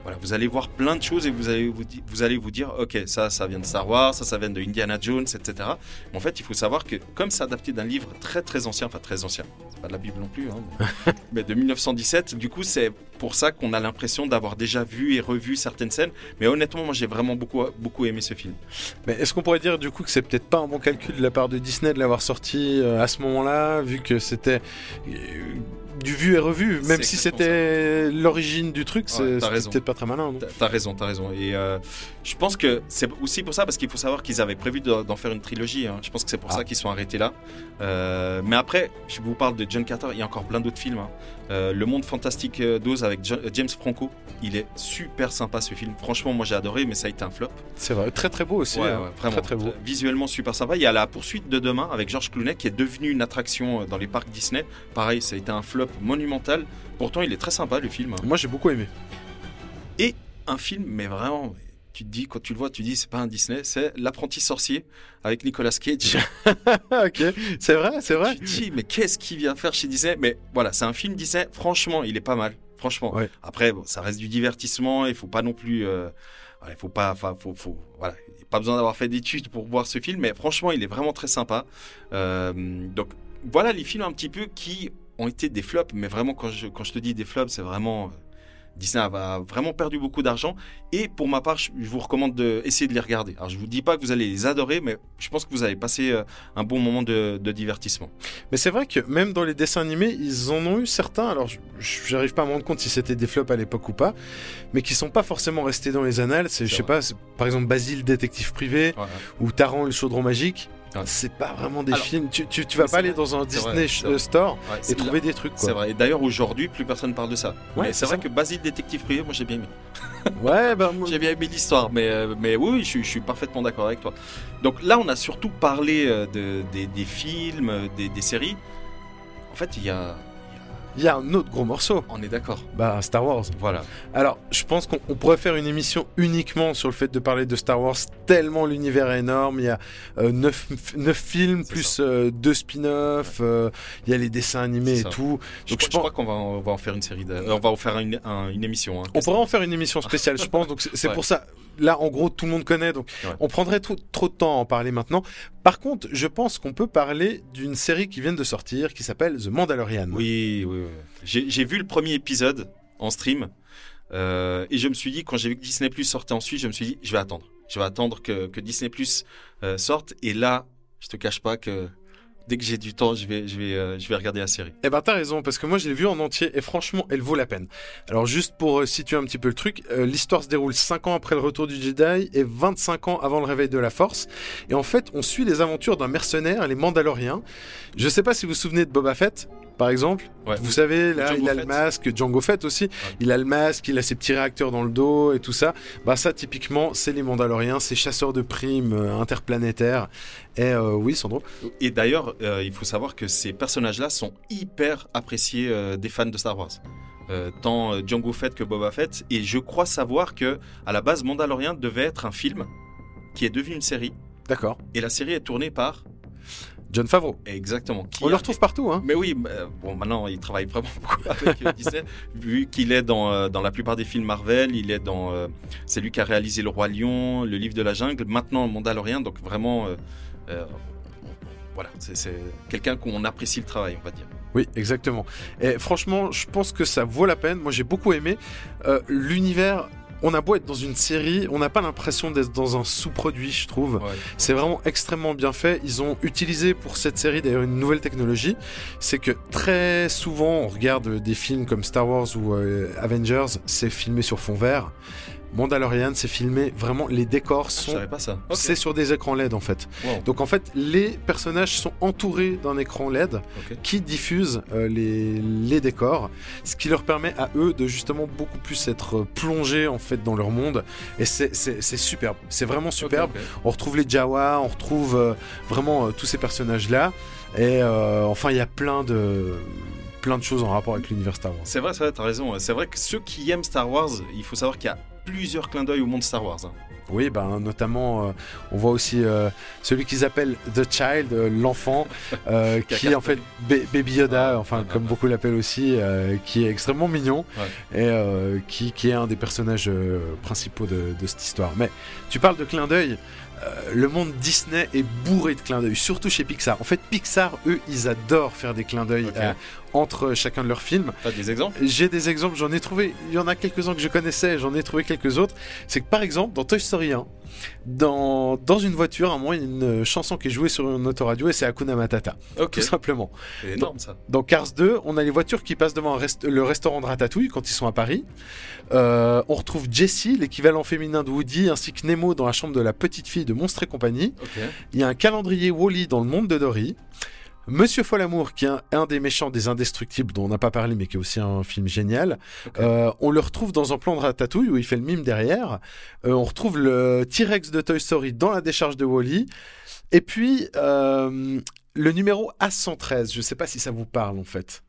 voilà, vous allez voir plein de choses et vous allez vous, di- vous allez vous dire, ok, ça, ça vient de Star Wars, ça, ça vient de Indiana Jones, etc. Mais en fait, il faut savoir que comme c'est adapté d'un livre très très ancien, enfin très ancien, c'est pas de la Bible non plus, hein, mais, mais de 1917, du coup, c'est pour ça qu'on a l'impression d'avoir déjà vu et revu certaines scènes. Mais honnêtement, moi, j'ai vraiment beaucoup beaucoup aimé ce film. Mais est-ce qu'on pourrait dire du coup que c'est peut-être pas un bon calcul de la part de Disney de l'avoir sorti euh, à ce moment-là, vu que c'était euh, du vu et revu, même si c'était l'origine du truc, c'est- Ouais, peut-être pas très malin. T'as- raison, t'as raison. Et euh, je pense que c'est aussi pour ça, parce qu'il faut savoir qu'ils avaient prévu de- d'en faire une trilogie. hein. Je pense que c'est pour ça qu'ils sont arrêtés là. Euh, mais après, je vous parle de John Carter, il y a encore plein d'autres films. hein. Euh, le Monde Fantastique d'Oz avec James Franco, il est super sympa ce film. Franchement, moi j'ai adoré, mais ça a été un flop. C'est vrai, très très beau aussi. Ouais, hein. ouais, vraiment. Très très beau. Visuellement super sympa. Il y a La Poursuite de Demain avec George Clooney qui est devenu une attraction dans les parcs Disney. Pareil, ça a été un flop monumental. Pourtant, il est très sympa le film. Moi j'ai beaucoup aimé. Et un film, mais vraiment, tu te dis, quand tu le vois, tu te dis, c'est pas un Disney, c'est L'apprenti sorcier avec Nicolas Cage. ok, c'est vrai, c'est vrai. Tu te dis, mais qu'est-ce qu'il vient faire chez Disney? Mais voilà, c'est un film Disney, franchement, il est pas mal. Franchement. Après, bon, ça reste du divertissement, il faut pas non plus. euh, il faut pas. Enfin, faut, faut, voilà, il y a pas besoin d'avoir fait d'études pour voir ce film, mais franchement, il est vraiment très sympa. Euh, donc, voilà les films un petit peu qui ont été des flops, mais vraiment, quand je, quand je te dis des flops, c'est vraiment. euh, Disney a vraiment perdu beaucoup d'argent et pour ma part, je vous recommande d'essayer de les regarder. Alors je vous dis pas que vous allez les adorer, mais je pense que vous allez passer euh, un bon moment de, de divertissement. Mais c'est vrai que même dans les dessins animés, ils en ont eu certains. Alors, j'arrive pas à me rendre compte si c'était des flops à l'époque ou pas, mais qui sont pas forcément restés dans les annales. C'est, je sais pas, par exemple Basile, détective privé, ou Taran, le chaudron magique. C'est pas vraiment des Alors, films. Tu, tu, tu vas pas aller vrai, dans un Disney euh, vrai. Store Ouais, et trouver là- des trucs. C'est vrai. Et d'ailleurs, aujourd'hui, plus personne parle de ça. Ouais, Mais c'est vrai ça. que Basile Détective Privé, moi j'ai bien aimé. Ouais, bah, j'ai bien aimé l'histoire, mais, euh, mais oui, je, suis- je suis parfaitement d'accord avec toi. Donc là, on a surtout parlé euh, de, des, des films, des, des séries. En fait, il y a. Il y a un autre gros morceau. On est d'accord. Bah, Star Wars. Voilà. Alors, je pense qu'on on pourrait faire une émission uniquement sur le fait de parler de Star Wars, tellement l'univers est énorme. Il y a 9 films, plus 2 spin-offs, euh, il y a les dessins animés et tout. Je, crois- je crois qu'on va, en- on va en faire une série. De, euh, on va en faire une, un- une émission. hein. On pourrait en faire une émission spéciale, je pense. Donc c'est Ouais. pour ça. Là, en gros, tout le monde connaît. Donc, on prendrait trop, trop de temps à en parler maintenant. Par contre, je pense qu'on peut parler d'une série qui vient de sortir, qui s'appelle The Mandalorian. Oui, oui, oui. J'ai vu le premier épisode en stream euh, et je me suis dit, quand j'ai vu que Disney Plus sortait ensuite, je me suis dit, je vais attendre. Je vais attendre que, que Disney Plus euh, sorte. Et là, je te cache pas que dès que j'ai du temps, euh, je vais regarder la série. Eh ben t'as raison parce que moi je l'ai vu en entier et franchement elle vaut la peine. Alors juste pour euh, situer un petit peu le truc, euh, l'histoire se déroule 5 ans après le retour du Jedi et 25 ans avant le réveil de la Force. Et en fait on suit les aventures d'un mercenaire, les Mandaloriens. Je sais pas si vous vous souvenez de Boba Fett par exemple. Ouais. Vous savez là Django il a le masque, Django Fett aussi. Il a le masque, il a ses petits réacteurs dans le dos et tout ça. Bah ça typiquement c'est les Mandaloriens, ces chasseurs de primes euh, interplanétaires. Et euh, oui Sandro. Et d'ailleurs, euh, il faut savoir que ces personnages-là sont hyper appréciés euh, des fans de Star Wars. Tant Django Fett que Boba Fett. Et je crois savoir que à la base, Mandalorian devait être un film qui est devenu une série. D'accord. Et la série est tournée par John Favreau. Exactement. Qui On le retrouve partout hein. Mais oui, euh, bon, maintenant il travaille vraiment beaucoup avec euh, Disney, vu qu'il est dans, euh, dans la plupart des films Marvel, il est dans. euh, c'est lui qui a réalisé Le Roi Lion, Le Livre de la Jungle, maintenant Mandalorian, donc vraiment. euh, euh, voilà, c'est c'est quelqu'un qu'on apprécie le travail, on va dire. Oui, exactement. Et franchement, je pense que ça vaut la peine. Moi, j'ai beaucoup aimé Euh, l'univers. On a beau être dans une série, on n'a pas l'impression d'être dans un sous-produit, je trouve. C'est vraiment extrêmement bien fait. Ils ont utilisé pour cette série d'ailleurs une nouvelle technologie. C'est que très souvent, on regarde des films comme Star Wars ou euh, Avengers, c'est filmé sur fond vert. Mandalorian, c'est filmé vraiment, les décors sont. savais pas ça. C'est sur des écrans LED en fait. Wow. Donc en fait, les personnages sont entourés d'un écran LED qui diffuse euh, les, les décors, ce qui leur permet à eux de justement beaucoup plus être plongés en fait dans leur monde. Et c'est superbe, c'est vraiment superbe. On retrouve les Jawa, on retrouve euh, vraiment euh, tous ces personnages là. Et enfin, il y a plein de plein de choses en rapport avec l'univers Star Wars. C'est vrai, c'est vrai, t'as raison. C'est vrai que ceux qui aiment Star Wars, il faut savoir qu'il y a plusieurs clins d'œil au monde Star Wars. hein. Oui, ben, notamment, euh, on voit aussi euh, celui qu'ils appellent The Child, euh, l'enfant, qui est en fait Ba- Baby Yoda, enfin, comme beaucoup l'appellent aussi, qui est extrêmement mignon et qui, qui est un des personnages principaux de, de cette histoire. Mais tu parles de clin d'œil. le monde Disney est bourré de clins d'œil, surtout chez Pixar. En fait, Pixar, eux, ils adorent faire des clins d'œil entre chacun de leurs films. T'as des exemples? J'ai des exemples, j'en ai trouvé, il y en a quelques-uns que je connaissais, j'en ai trouvé quelques autres. C'est que par exemple, dans Toy Story 1, dans, dans une voiture, à un moment, il y a une chanson qui est jouée sur une autoradio et c'est Hakuna Matata. Tout simplement. C'est énorme ça. Dans Cars 2, on a les voitures qui passent devant rest- le restaurant de Ratatouille quand ils sont à Paris. Euh, on retrouve Jessie, l'équivalent féminin de Woody, ainsi que Nemo dans la chambre de la petite fille de Monstres et compagnie. Il y a un calendrier Wally dans le monde de Dory. Monsieur Folamour, qui est un, un des méchants des Indestructibles, dont on n'a pas parlé, mais qui est aussi un film génial. Euh, on le retrouve dans un plan de Ratatouille où il fait le mime derrière. Euh, on retrouve le T-Rex de Toy Story dans la décharge de Wally. Et puis, euh, le numéro A113, je ne sais pas si ça vous parle en fait.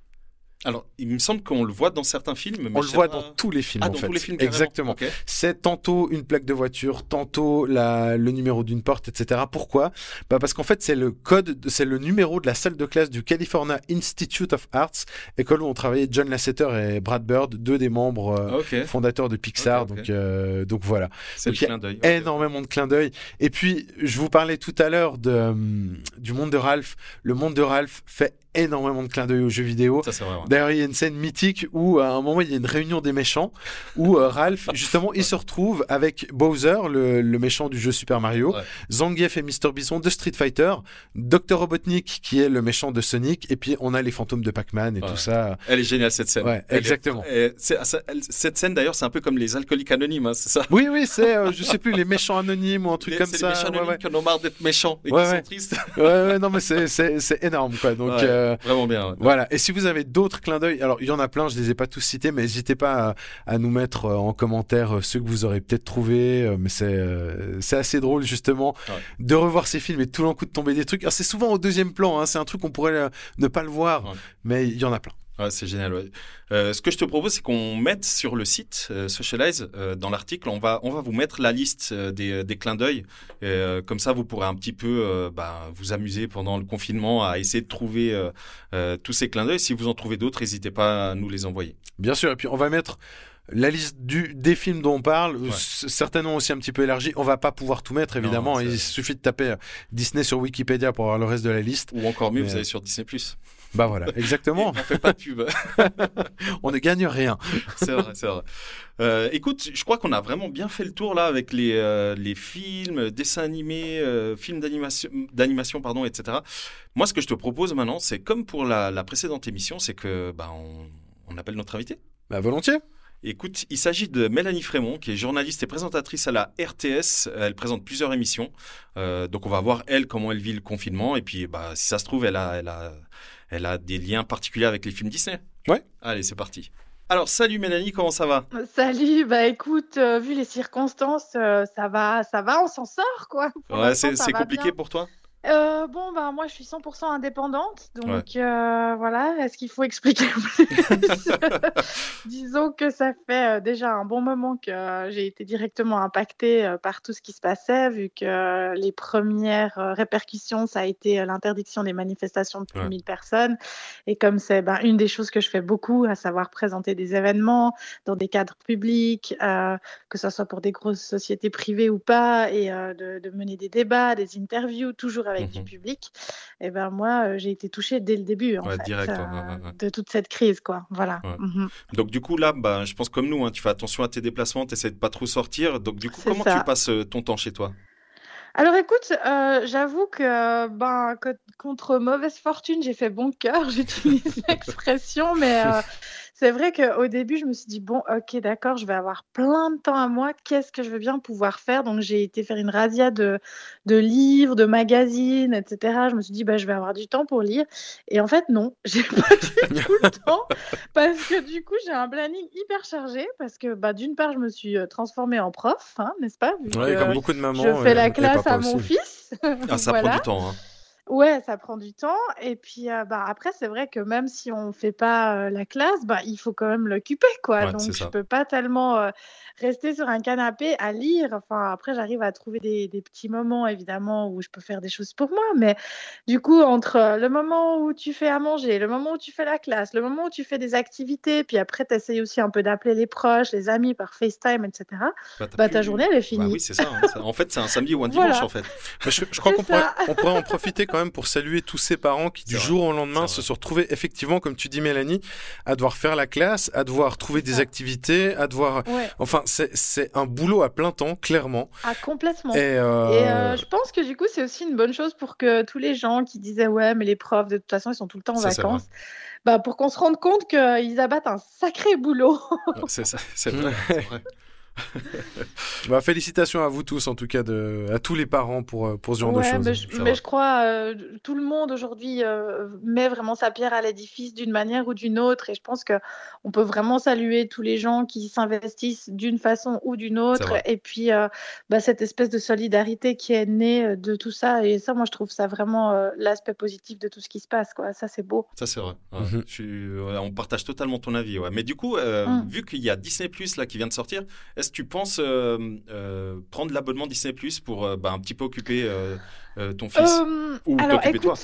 Alors, il me semble qu'on le voit dans certains films. mais On le voit pas- dans tous les films Ah, en dans fait. tous les films. Exactement. C'est tantôt une plaque de voiture, tantôt la, le numéro d'une porte, etc. Pourquoi? Bah Parce qu'en fait, c'est le code, de- c'est le numéro de la salle de classe du California Institute of Arts, école où ont travaillé John Lasseter et Brad Bird, deux des membres euh, Ah, fondateurs de Pixar. Donc, euh, donc voilà. C'est le clin d'œil. Énormément de clins d'œil. Et puis, je vous parlais tout à l'heure de, hum, du monde de Ralph. Le monde de Ralph fait énormément de clins d'œil aux jeux vidéo. Ça, c'est vrai, ouais. D'ailleurs, il y a une scène mythique où, à un moment, il y a une réunion des méchants où euh, Ralph, justement, il se retrouve avec Bowser, le, le méchant du jeu Super Mario, Zangief et Mr. Bison de Street Fighter, Dr. Robotnik, qui est le méchant de Sonic, et puis on a les fantômes de Pac-Man et Ouais. tout ça. Elle est géniale cette scène. Ouais, Elle exactement. elle- cette scène d'ailleurs, c'est un peu comme les alcooliques anonymes, hein, c'est ça? Oui, oui, c'est, euh, je sais plus, les méchants anonymes ou un truc Les- comme c'est ça. les méchants ouais, anonymes ouais. qui en ont marre d'être méchants et Ouais, qui ouais. sont tristes. ouais, ouais, non, mais c'est, c'est, c'est énorme, quoi. Donc, Ouais, euh, vraiment bien. ouais. Voilà. Et si vous avez d'autres clins d'œil, alors il y en a plein, je les ai pas tous cités, mais n'hésitez pas à, à nous mettre euh, en commentaire euh, ceux que vous aurez peut-être trouvés. Mais c'est euh, c'est assez drôle justement Ouais. de revoir ces films et tout d'un coup de tomber des trucs. Alors c'est souvent au deuxième plan, hein, c'est un truc qu'on pourrait ne pas le voir, Ouais. mais il y en a plein. Ouais, c'est génial. ouais. Euh, ce que je te propose, c'est qu'on mette sur le site euh, Socialize, euh, dans l'article, on va, on va vous mettre la liste des, des clins d'œil. Comme ça, vous pourrez un petit peu bah, vous amuser pendant le confinement à essayer de trouver tous ces clins d'œil. Si vous en trouvez d'autres, n'hésitez pas à nous les envoyer. Bien sûr. Et puis on va mettre la liste du, des films dont on parle, c- certainement aussi un petit peu élargie. On va pas pouvoir tout mettre, évidemment. Il suffit de taper Disney sur Wikipédia pour avoir le reste de la liste. Ou encore mieux, Mais, vous allez sur Disney+. Bah voilà, exactement. on fait pas de pub. on ne gagne rien. c'est vrai, c'est vrai. Euh, écoute, je crois qu'on a vraiment bien fait le tour là avec les, euh, les films, dessins animés, euh, films d'animation, d'animation pardon, etc. Moi, ce que je te propose maintenant, c'est comme pour la, la précédente émission, c'est que bah, on, on appelle notre invité. Bah volontiers. Écoute, il s'agit de Mélanie Frémont, qui est journaliste et présentatrice à la RTS. Elle présente plusieurs émissions. Euh, donc, on va voir, elle, comment elle vit le confinement. Et puis, bah, si ça se trouve, elle a, elle, a, elle a des liens particuliers avec les films Disney. Ouais. Allez, c'est parti. Alors, salut Mélanie, comment ça va? Salut, bah écoute, euh, vu les circonstances, euh, ça va, ça va, on s'en sort quoi. Pour Ouais, c'est compliqué bien. pour toi? Euh, bon, bah moi je suis 100% indépendante, donc Ouais. euh, voilà, est-ce qu'il faut expliquer plus? Disons que ça fait euh, déjà un bon moment que j'ai été directement impactée par tout ce qui se passait, vu que les premières répercussions, ça a été l'interdiction des manifestations de plus de Ouais. 1000 personnes. Et comme c'est ben, une des choses que je fais beaucoup, à savoir présenter des événements dans des cadres publics, que ce soit pour des grosses sociétés privées ou pas, et de, de mener des débats, des interviews, toujours avec du Mhm. public, et ben moi, euh, j'ai été touchée dès le début, en Ouais, fait, direct, ouais, euh, ouais, de toute cette crise, quoi. Voilà. Mhm. Donc du coup là, bah, je pense comme nous, hein, tu fais attention à tes déplacements, tu essaies de pas trop sortir. Donc du coup, comment ça. tu passes euh, ton temps chez toi? Alors écoute, euh, j'avoue que ben, co- contre mauvaise fortune, j'ai fait bon cœur, j'utilise l'expression, mais euh, c'est vrai qu'au début, je me suis dit, bon, ok, d'accord, je vais avoir plein de temps à moi, qu'est-ce que je veux bien pouvoir faire? Donc j'ai été faire une razzia de, de livres, de magazines, etc. Je me suis dit, bah, je vais avoir du temps pour lire. Et en fait, non, j'ai pas du tout le temps, parce que du coup, j'ai un planning hyper chargé, parce que bah, d'une part, je me suis euh, transformée en prof, hein, n'est-ce pas? Vu Ouais, que comme beaucoup de mamans, Je fais et- la classe à mon aussi. fils. Ah, ça Voilà. prend du temps. hein. Ouais, ça prend du temps. Et puis, euh, bah, après, c'est vrai que même si on fait pas euh, la classe, bah, il faut quand même l'occuper, quoi. Ouais, Donc, je ça. peux pas tellement euh, rester sur un canapé à lire. Enfin, après, j'arrive à trouver des, des petits moments, évidemment, où je peux faire des choses pour moi. Mais du coup, entre le moment où tu fais à manger, le moment où tu fais la classe, le moment où tu fais des activités, puis après, tu essayes aussi un peu d'appeler les proches, les amis par FaceTime, etc. Bah, Bah, ta journée, elle est Bah finie. oui, c'est ça, hein. Ça- En fait, c'est un samedi ou un dimanche, Voilà. en fait. Mais je, je crois qu'on pourrait, on pourrait en profiter quand même pour saluer tous ces parents qui, du jour au lendemain, se sont retrouvés, effectivement, comme tu dis, Mélanie, à devoir faire la classe, à devoir trouver des activités, à devoir. Ouais. Enfin, c'est c'est un boulot à plein temps, clairement. Ah, complètement. Et, euh, Et euh, je pense que du coup, c'est aussi une bonne chose pour que tous les gens qui disaient ouais, mais les profs, de toute façon, ils sont tout le temps en Ça, vacances, bah, pour qu'on se rende compte qu'ils abattent un sacré boulot. C'est ça, c'est vrai. Bah, félicitations à vous tous, en tout cas, de, à tous les parents pour, euh, pour ce genre de choses. mais, je, mais je crois euh, tout le monde aujourd'hui euh, met vraiment sa pierre à l'édifice d'une manière ou d'une autre, et je pense que on peut vraiment saluer tous les gens qui s'investissent d'une façon ou d'une autre, et puis euh, bah, cette espèce de solidarité qui est née de tout ça, et ça, moi, je trouve ça vraiment euh, l'aspect positif de tout ce qui se passe, quoi. Ça, c'est beau. Ça, c'est vrai. Ouais, Mhm. je suis- ouais, on partage totalement ton avis. Ouais. Mais du coup, euh, Mm. vu qu'il y a Disney Plus là qui vient de sortir, est-ce que tu penses euh, euh, prendre l'abonnement Disney Plus pour euh, bah, un petit peu occuper ton fils ou t'occuper toi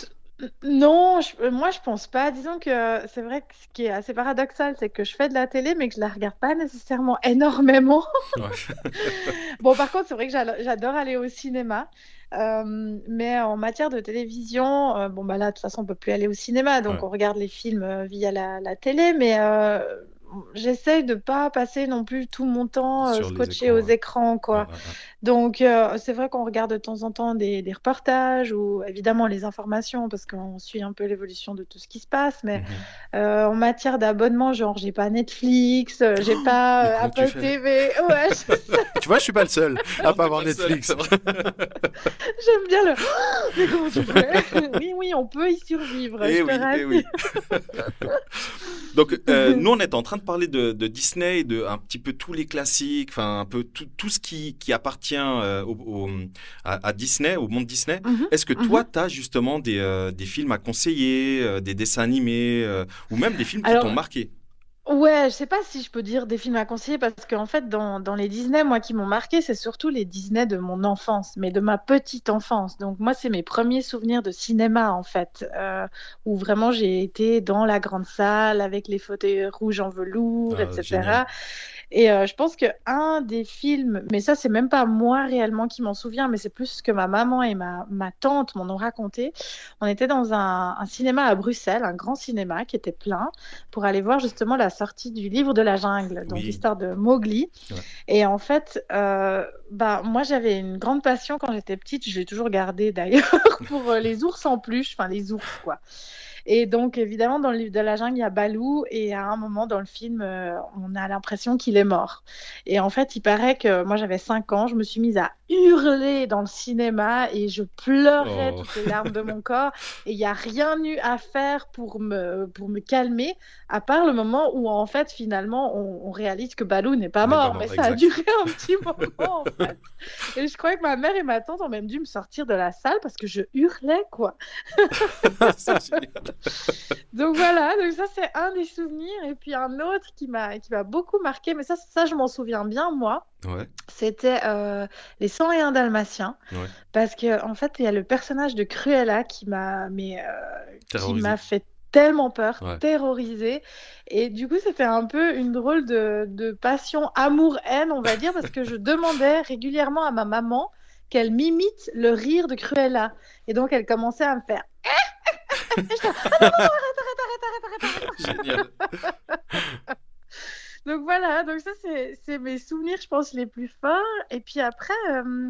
non, je- moi je pense pas. Disons que c'est vrai que ce qui est assez paradoxal, c'est que je fais de la télé, mais que je la regarde pas nécessairement énormément. Bon, par contre, c'est vrai que j'adore aller au cinéma. Euh, mais en matière de télévision, euh, bon, bah là, de toute façon, on peut plus aller au cinéma, donc Ouais. on regarde les films euh, via la, la télé, mais j'essaye de pas passer non plus tout mon temps euh, scotché écrans, aux ouais. écrans, quoi. Donc, euh, c'est vrai qu'on regarde de temps en temps des, des reportages ou évidemment les informations parce qu'on suit un peu l'évolution de tout ce qui se passe. Mais Mhm. euh, en matière d'abonnement, genre, j'ai pas Netflix, euh, j'ai pas euh, comment tu Apple TV. Ouais, je- Tu vois, je suis pas le seul à pas avoir pas Netflix. j'aime bien le. Mais comment tu fais? Oui, oui, on peut y survivre. Eh je te oui, eh oui. Donc, euh, nous, on est en train de parler de, de Disney, de un petit peu tous les classiques, enfin un peu tout, tout ce qui, qui appartient euh, au, au- à, à Disney, au monde Disney. Mhm, Est-ce que toi, mhm. tu as justement des, euh, des films à conseiller, euh, des dessins animés, ou même des films qui Alors, t'ont marqué? Ouais, je sais pas si je peux dire des films à conseiller parce qu'en fait, dans, dans les Disney, moi, qui m'ont marqué, c'est surtout les Disney de mon enfance, mais de ma petite enfance. Donc, moi, c'est mes premiers souvenirs de cinéma, en fait, euh, où vraiment j'ai été dans la grande salle avec les fauteuils rouges en velours, Ah, etc. génial. Et euh, je pense que un des films, mais ça, c'est même pas moi réellement qui m'en souviens, mais c'est plus ce que ma maman et ma, ma tante m'en ont raconté. On était dans un, un cinéma à Bruxelles, un grand cinéma qui était plein, pour aller voir justement la sortie du livre de la jungle, donc Oui. l'histoire de Mowgli. Ouais. Et en fait, euh, bah, moi, j'avais une grande passion quand j'étais petite, je l'ai toujours gardée d'ailleurs, pour euh, les ours en peluche, enfin les ours, quoi. Et donc, évidemment, dans le livre de la jungle, il y a Balou, et à un moment dans le film, euh, on a l'impression qu'il est mort. Et en fait, il paraît que moi, j'avais 5 ans, je me suis mise à hurler dans le cinéma, et je pleurais Oh. toutes les larmes de mon corps, et il n'y a rien eu à faire pour me, pour me calmer, à part le moment où, en fait, finalement, on, on réalise que Balou n'est pas mort, mais ça a duré un petit moment, en fait. Et je crois que ma mère et ma tante ont même dû me sortir de la salle parce que je hurlais, quoi. C'est génial. Donc voilà, donc ça c'est un des souvenirs. Et puis un autre qui m'a qui m'a beaucoup marqué, mais ça, ça je m'en souviens bien, moi. Ouais, C'était euh, les 101 Dalmatiens. ouais. Parce que en fait, il y a le personnage de Cruella qui m'a mais, euh, qui m'a fait tellement peur, Ouais. terrorisé. Et du coup, c'était un peu une drôle de, de passion amour-haine, on va dire, parce que je demandais régulièrement à ma maman qu'elle m'imite le rire de Cruella. Et donc, elle commençait à me faire Et j'étais, Ah non, non, non, arrête, arrête, arrête, arrête, arrête, arrête. Génial. Donc voilà, donc ça c'est c'est mes souvenirs, je pense, les plus forts. Et puis après, euh,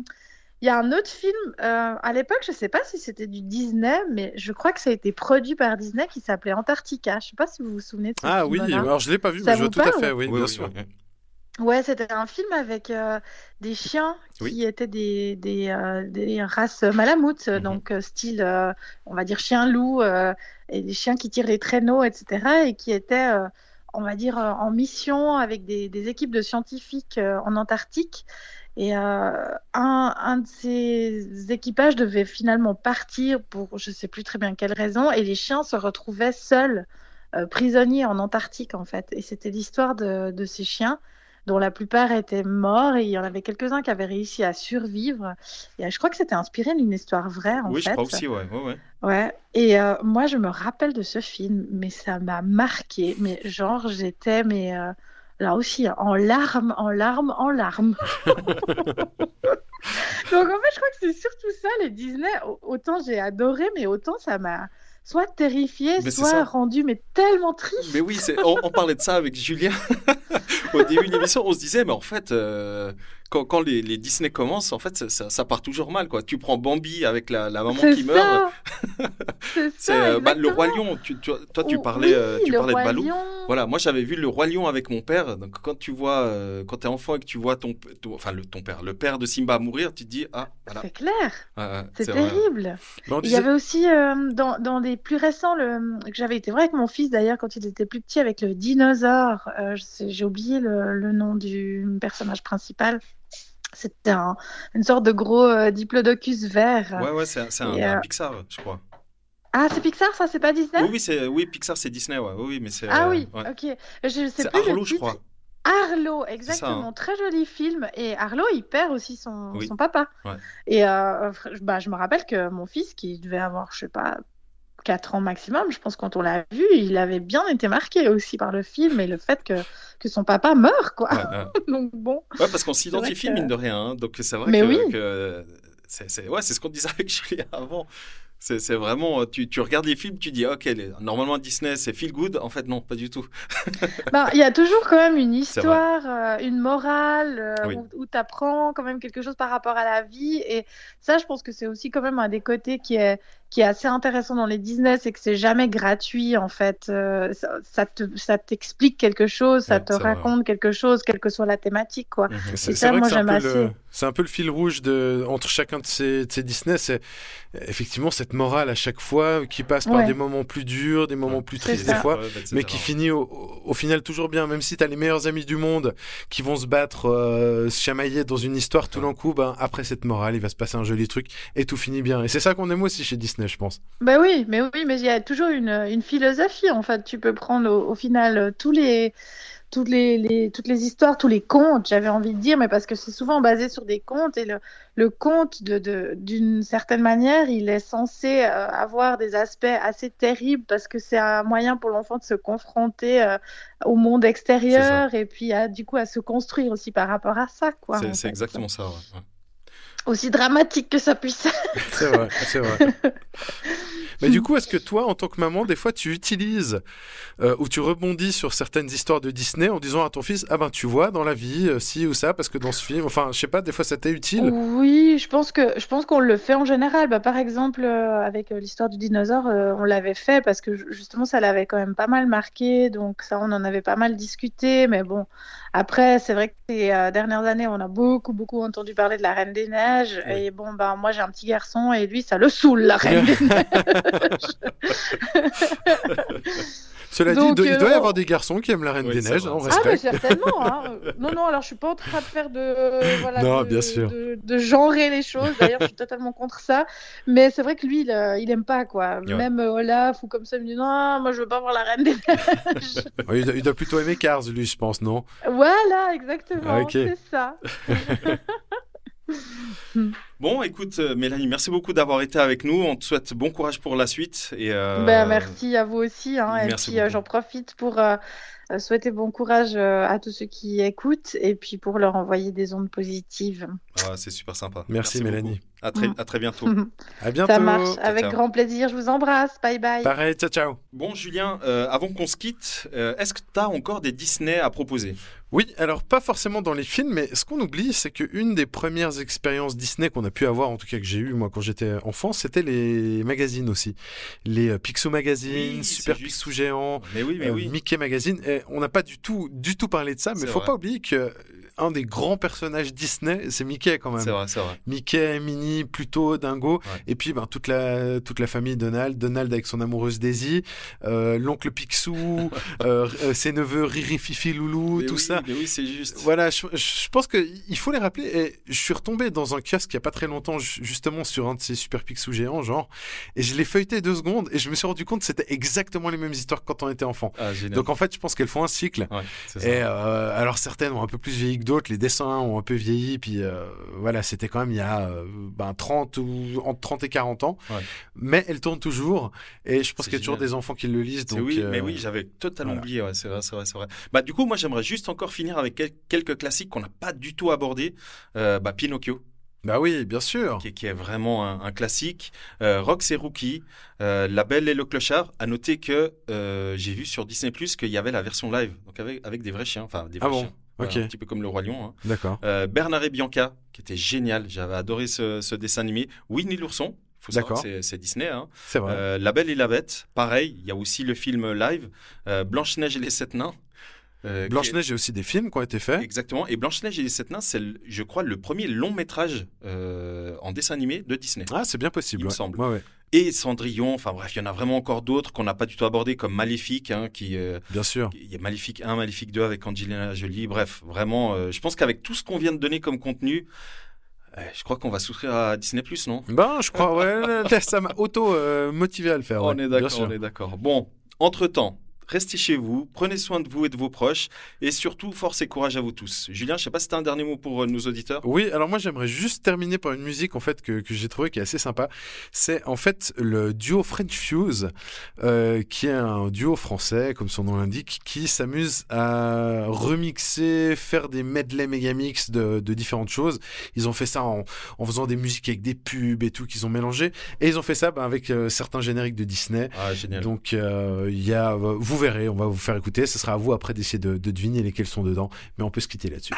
il y a un autre film, euh, à l'époque, je sais pas si c'était du Disney, mais je crois que ça a été produit par Disney qui s'appelait Antarctica. Je sais pas si vous vous souvenez de ce Ah oui, film-là. alors je l'ai pas vu, Ça mais je vois tout à fait, oui, Oui, bien oui, sûr. oui. Ouais, c'était un film avec euh, des chiens qui étaient des, des, euh, des races malamutes, Mhm. donc euh, style, euh, on va dire chien-loup, et des chiens qui tirent les traîneaux, etc., et qui étaient, on va dire, en mission avec des, des équipes de scientifiques en Antarctique. Et un, un de ces équipages devait finalement partir pour je sais plus très bien quelle raison, et les chiens se retrouvaient seuls, prisonniers en Antarctique en fait. Et c'était l'histoire de, de ces chiens dont la plupart étaient morts et il y en avait quelques-uns qui avaient réussi à survivre. Et euh, je crois que c'était inspiré d'une histoire vraie en oui, fait. je crois aussi, ouais. ouais, ouais. Ouais, et euh, moi je me rappelle de ce film, mais ça m'a marqué. Mais genre, j'étais, mais euh, là aussi, en larmes, en larmes, en larmes. Donc en fait, je crois que c'est surtout ça, les Disney. Au- Autant j'ai adoré, mais autant ça m'a soit terrifié, Mais soit rendu mais tellement triste. Mais oui, on, on parlait de ça avec Julien au début de l'émission. On se disait, mais en fait, euh, quand, quand les, les Disney commencent, en fait, ça, ça- ça part toujours mal. Quoi. Tu prends Bambi avec la, la maman qui meurt. ça. C'est euh, bah, le roi lion. Tu, tu- toi, tu Oh, parlais, oui, euh, tu le parlais de Roi Balou. Lion. Voilà, moi j'avais vu le roi lion avec mon père. Donc quand tu vois, euh, quand t'es enfant et que tu vois ton, ton- enfin le ton père, le père de Simba mourir, tu te dis ah voilà. C'est clair. C'est terrible. Il y avait aussi euh, dans, dans des plus récents, le, que j'avais été voir avec mon fils d'ailleurs quand il était plus petit avec le dinosaure. Euh, J'ai oublié le, le nom du personnage principal. C'était un- une sorte de gros euh, diplodocus vert. Ouais, ouais, c'est un, un euh, Pixar, je crois. Ah, c'est Pixar, ça, c'est pas Disney? Oui, oui, oui, Pixar, c'est Disney, ouais. Oui, mais c'est. Ah oui, ouais. ok. Je sais plus le Arlo, je crois. Arlo, exactement. hein. Très joli film. Et Arlo, il perd aussi son, Oui. son papa. Ouais. Et euh, bah, je me rappelle que mon fils, qui devait avoir, je sais pas, 4 ans maximum, je pense, quand on l'a vu, il avait bien été marqué aussi par le film et le fait que, que son papa meurt, quoi. Donc bon. Ouais, parce qu'on s'identifie, que- mine de rien. hein. Donc c'est vrai Mais que, oui. que c'est c'est- ouais, c'est ce qu'on disait avec Julien avant. C'est vraiment, tu, tu regardes les films, tu dis, ok, les- normalement Disney c'est feel good. En fait, non, pas du tout. Ben, Il y a toujours quand même une histoire, euh, une morale, euh, Oui. où, tu apprends quand même quelque chose par rapport à la vie. Et ça, je pense que c'est aussi quand même un des côtés qui est, qui est assez intéressant dans les Disney, c'est que c'est jamais gratuit en fait. Euh, ça, ça te, ça t'explique quelque chose, ça Ouais, te vrai. raconte quelque chose, quelle que soit la thématique. Quoi. Mhm. C'est ça, moi, que c'est un, j'aime peu assez. le- c'est un peu le fil rouge de, entre chacun de ces, de ces Disney. C'est effectivement cette morale à chaque fois qui passe par Ouais. des moments plus durs, des moments plus tristes des fois, etc. mais qui finit au, au final toujours bien. Même si tu as les meilleurs amis du monde qui vont se battre, euh, se chamailler dans une histoire tout d'un coup, ben, après cette morale, il va se passer un joli truc et tout finit bien. Et c'est ça qu'on aime aussi chez Disney, je pense. Ben oui, mais oui, mais il y a toujours une, une philosophie en fait. Tu peux prendre au, au final euh, tous les, toutes les, les- toutes les histoires, tous les contes, j'avais envie de dire, mais parce que c'est souvent basé sur des contes et le, le conte, de, de- d'une certaine manière, il est censé euh, avoir des aspects assez terribles parce que c'est un moyen pour l'enfant de se confronter euh, au monde extérieur et puis à, du coup à se construire aussi par rapport à ça. C'est exactement ça. ouais. Aussi dramatique que ça puisse être. C'est vrai, c'est vrai. Mais du coup, est-ce que toi, en tant que maman, des fois, tu utilises euh, ou tu rebondis sur certaines histoires de Disney en disant à ton fils, ah ben tu vois dans la vie euh, ci ou ça, parce que dans ce film, enfin, je sais pas, des fois, ça t'est utile. Oui, je pense que je pense qu'on le fait en général. Bah, par exemple, euh, avec euh, l'histoire du dinosaure, on l'avait fait parce que ju- justement, ça l'avait quand même pas mal marqué. Donc ça, on en avait pas mal discuté. Mais bon, après, c'est vrai que ces dernières années, on a beaucoup beaucoup entendu parler de la Reine des Neiges. Et bon, bah moi, j'ai un petit garçon et lui, ça le saoule la Reine des Neiges. Cela dit, Donc, il doit, il euh, doit y on- avoir des garçons qui aiment la Reine Oui, des Neiges, on c'est Ah, mais respecte. certainement. hein. Euh, Non, non, alors je suis pas en train de faire de. euh, voilà, Non, de, bien sûr. De, de genrer les choses. D'ailleurs, je suis totalement contre ça. Mais c'est vrai que lui, il, euh, il aime pas, quoi. Ouais. Même euh, Olaf ou comme ça, il me dit non, moi je veux pas voir la Reine des Neiges. Il, doit, il doit plutôt aimer Cars, lui, je pense, non? Voilà, exactement. Ah, ok. C'est ça. Bon, écoute, euh, Mélanie, merci beaucoup d'avoir été avec nous. On te souhaite bon courage pour la suite. Et, euh, Ben, merci à vous aussi. Hein. Et merci puis, euh, j'en profite pour euh, souhaiter bon courage euh, à tous ceux qui écoutent et puis pour leur envoyer des ondes positives. ah, c'est super sympa. Merci, Mélanie. À très, Mm. à très bientôt. À bientôt. Ça marche. Ciao, Avec ciao. grand plaisir. Je vous embrasse. Bye bye. Pareil, ciao, ciao. Bon, Julien, euh, avant qu'on se quitte, euh, est-ce que tu as encore des Disney à proposer? Oui, alors pas forcément dans les films, mais ce qu'on oublie, c'est qu'une des premières expériences Disney qu'on a pu avoir, en tout cas que j'ai eu moi quand j'étais enfant, c'était les magazines aussi. Les euh, Picsou Magazine, Oui, Super. Picsou Géant, Mais oui, mais euh, oui. Mickey Magazine. On n'a pas du tout, du tout parlé de ça, mais C'est faut vrai. pas oublier que un des grands personnages Disney, c'est Mickey quand même. C'est vrai, c'est vrai. Mickey, Minnie, Pluto, Dingo, et puis ben, toute la toute la famille Donald, Donald avec son amoureuse Daisy, euh, l'oncle Picsou, euh, euh, ses neveux Riri, Fifi, Loulou, Mais tout oui, ça. mais oui, c'est juste. Voilà, je, je pense que il faut les rappeler. Et je suis retombé dans un kiosque il y a pas très longtemps, ju- justement sur un de ces super Picsou géants, genre, et je l'ai feuilleté deux secondes et je me suis rendu compte que c'était exactement les mêmes histoires que quand on était enfant. Ah. Donc en fait, je pense qu'elles font un cycle. et euh, alors certaines ont un peu plus vieilli que d'autres, les dessins ont un peu vieilli, puis euh, voilà, c'était quand même il y a euh, ben, 30 ou entre 30 et 40 ans. Mais elles tournent toujours et je pense qu'il y a toujours des enfants qui le lisent. Donc, oui, euh, mais oui, j'avais totalement voilà. oublié. ouais, c'est vrai, c'est vrai, c'est vrai. Bah, du coup, moi, j'aimerais juste encore finir avec quel- quelques classiques qu'on n'a pas du tout abordés. Bah, Pinocchio. Bah oui, bien sûr. Qui, qui est vraiment un, un classique. Euh, Rox et Rookie, euh, La Belle et le Clochard. À noter que euh, j'ai vu sur Disney Plus qu'il y avait la version live, donc avec, avec des vrais chiens, enfin des Ah vrais bon? chiens. Voilà, Ok. un petit peu comme le Roi Lion. hein. D'accord. Euh, Bernard et Bianca, qui était génial. J'avais adoré ce, ce dessin animé. Winnie l'ourson. Faut savoir D'accord. que c'est- Disney. Hein. C'est vrai. Euh, la Belle et la Bête, pareil. Il y a aussi le film live. Euh, Blanche-Neige et les Sept Nains. Blanche-Neige, il y a aussi des films qui ont été faits. Exactement. Et Blanche-Neige et les Sept Nains, c'est, je crois, le premier long métrage en dessin animé de Disney. Ah, c'est bien possible. Il me semble. Ouais, ouais. Et Cendrillon, enfin bref, il y en a vraiment encore d'autres qu'on n'a pas du tout abordé, comme Maléfique, hein, qui, euh, Bien sûr. il y a Maléfique 1, Maléfique 2 avec Angelina Jolie. Bref, vraiment, euh, je pense qu'avec tout ce qu'on vient de donner comme contenu, euh, je crois qu'on va souscrire à Disney+, non? Ben, je crois, ouais, ça m'a auto-motivé à le faire. On ouais, est d'accord, on est d'accord. Bon, entre-temps, restez chez vous, prenez soin de vous et de vos proches, et surtout, force et courage à vous tous. Julien, je sais pas si tu as un dernier mot pour euh, nos auditeurs Oui, alors moi j'aimerais juste terminer par une musique en fait que, que j'ai trouvé qui est assez sympa. C'est en fait le duo French Fuse, euh, qui est un duo français, comme son nom l'indique, qui s'amuse à remixer, faire des medley megamix de, de différentes choses. Ils ont fait ça en, en faisant des musiques avec des pubs et tout qu'ils ont mélangé, et ils ont fait ça ben, avec euh, certains génériques de Disney. Ah, génial. Donc il y a, vous verrez, on va vous faire écouter. Ce sera à vous après d'essayer de, de deviner lesquels sont dedans, mais on peut se quitter là-dessus.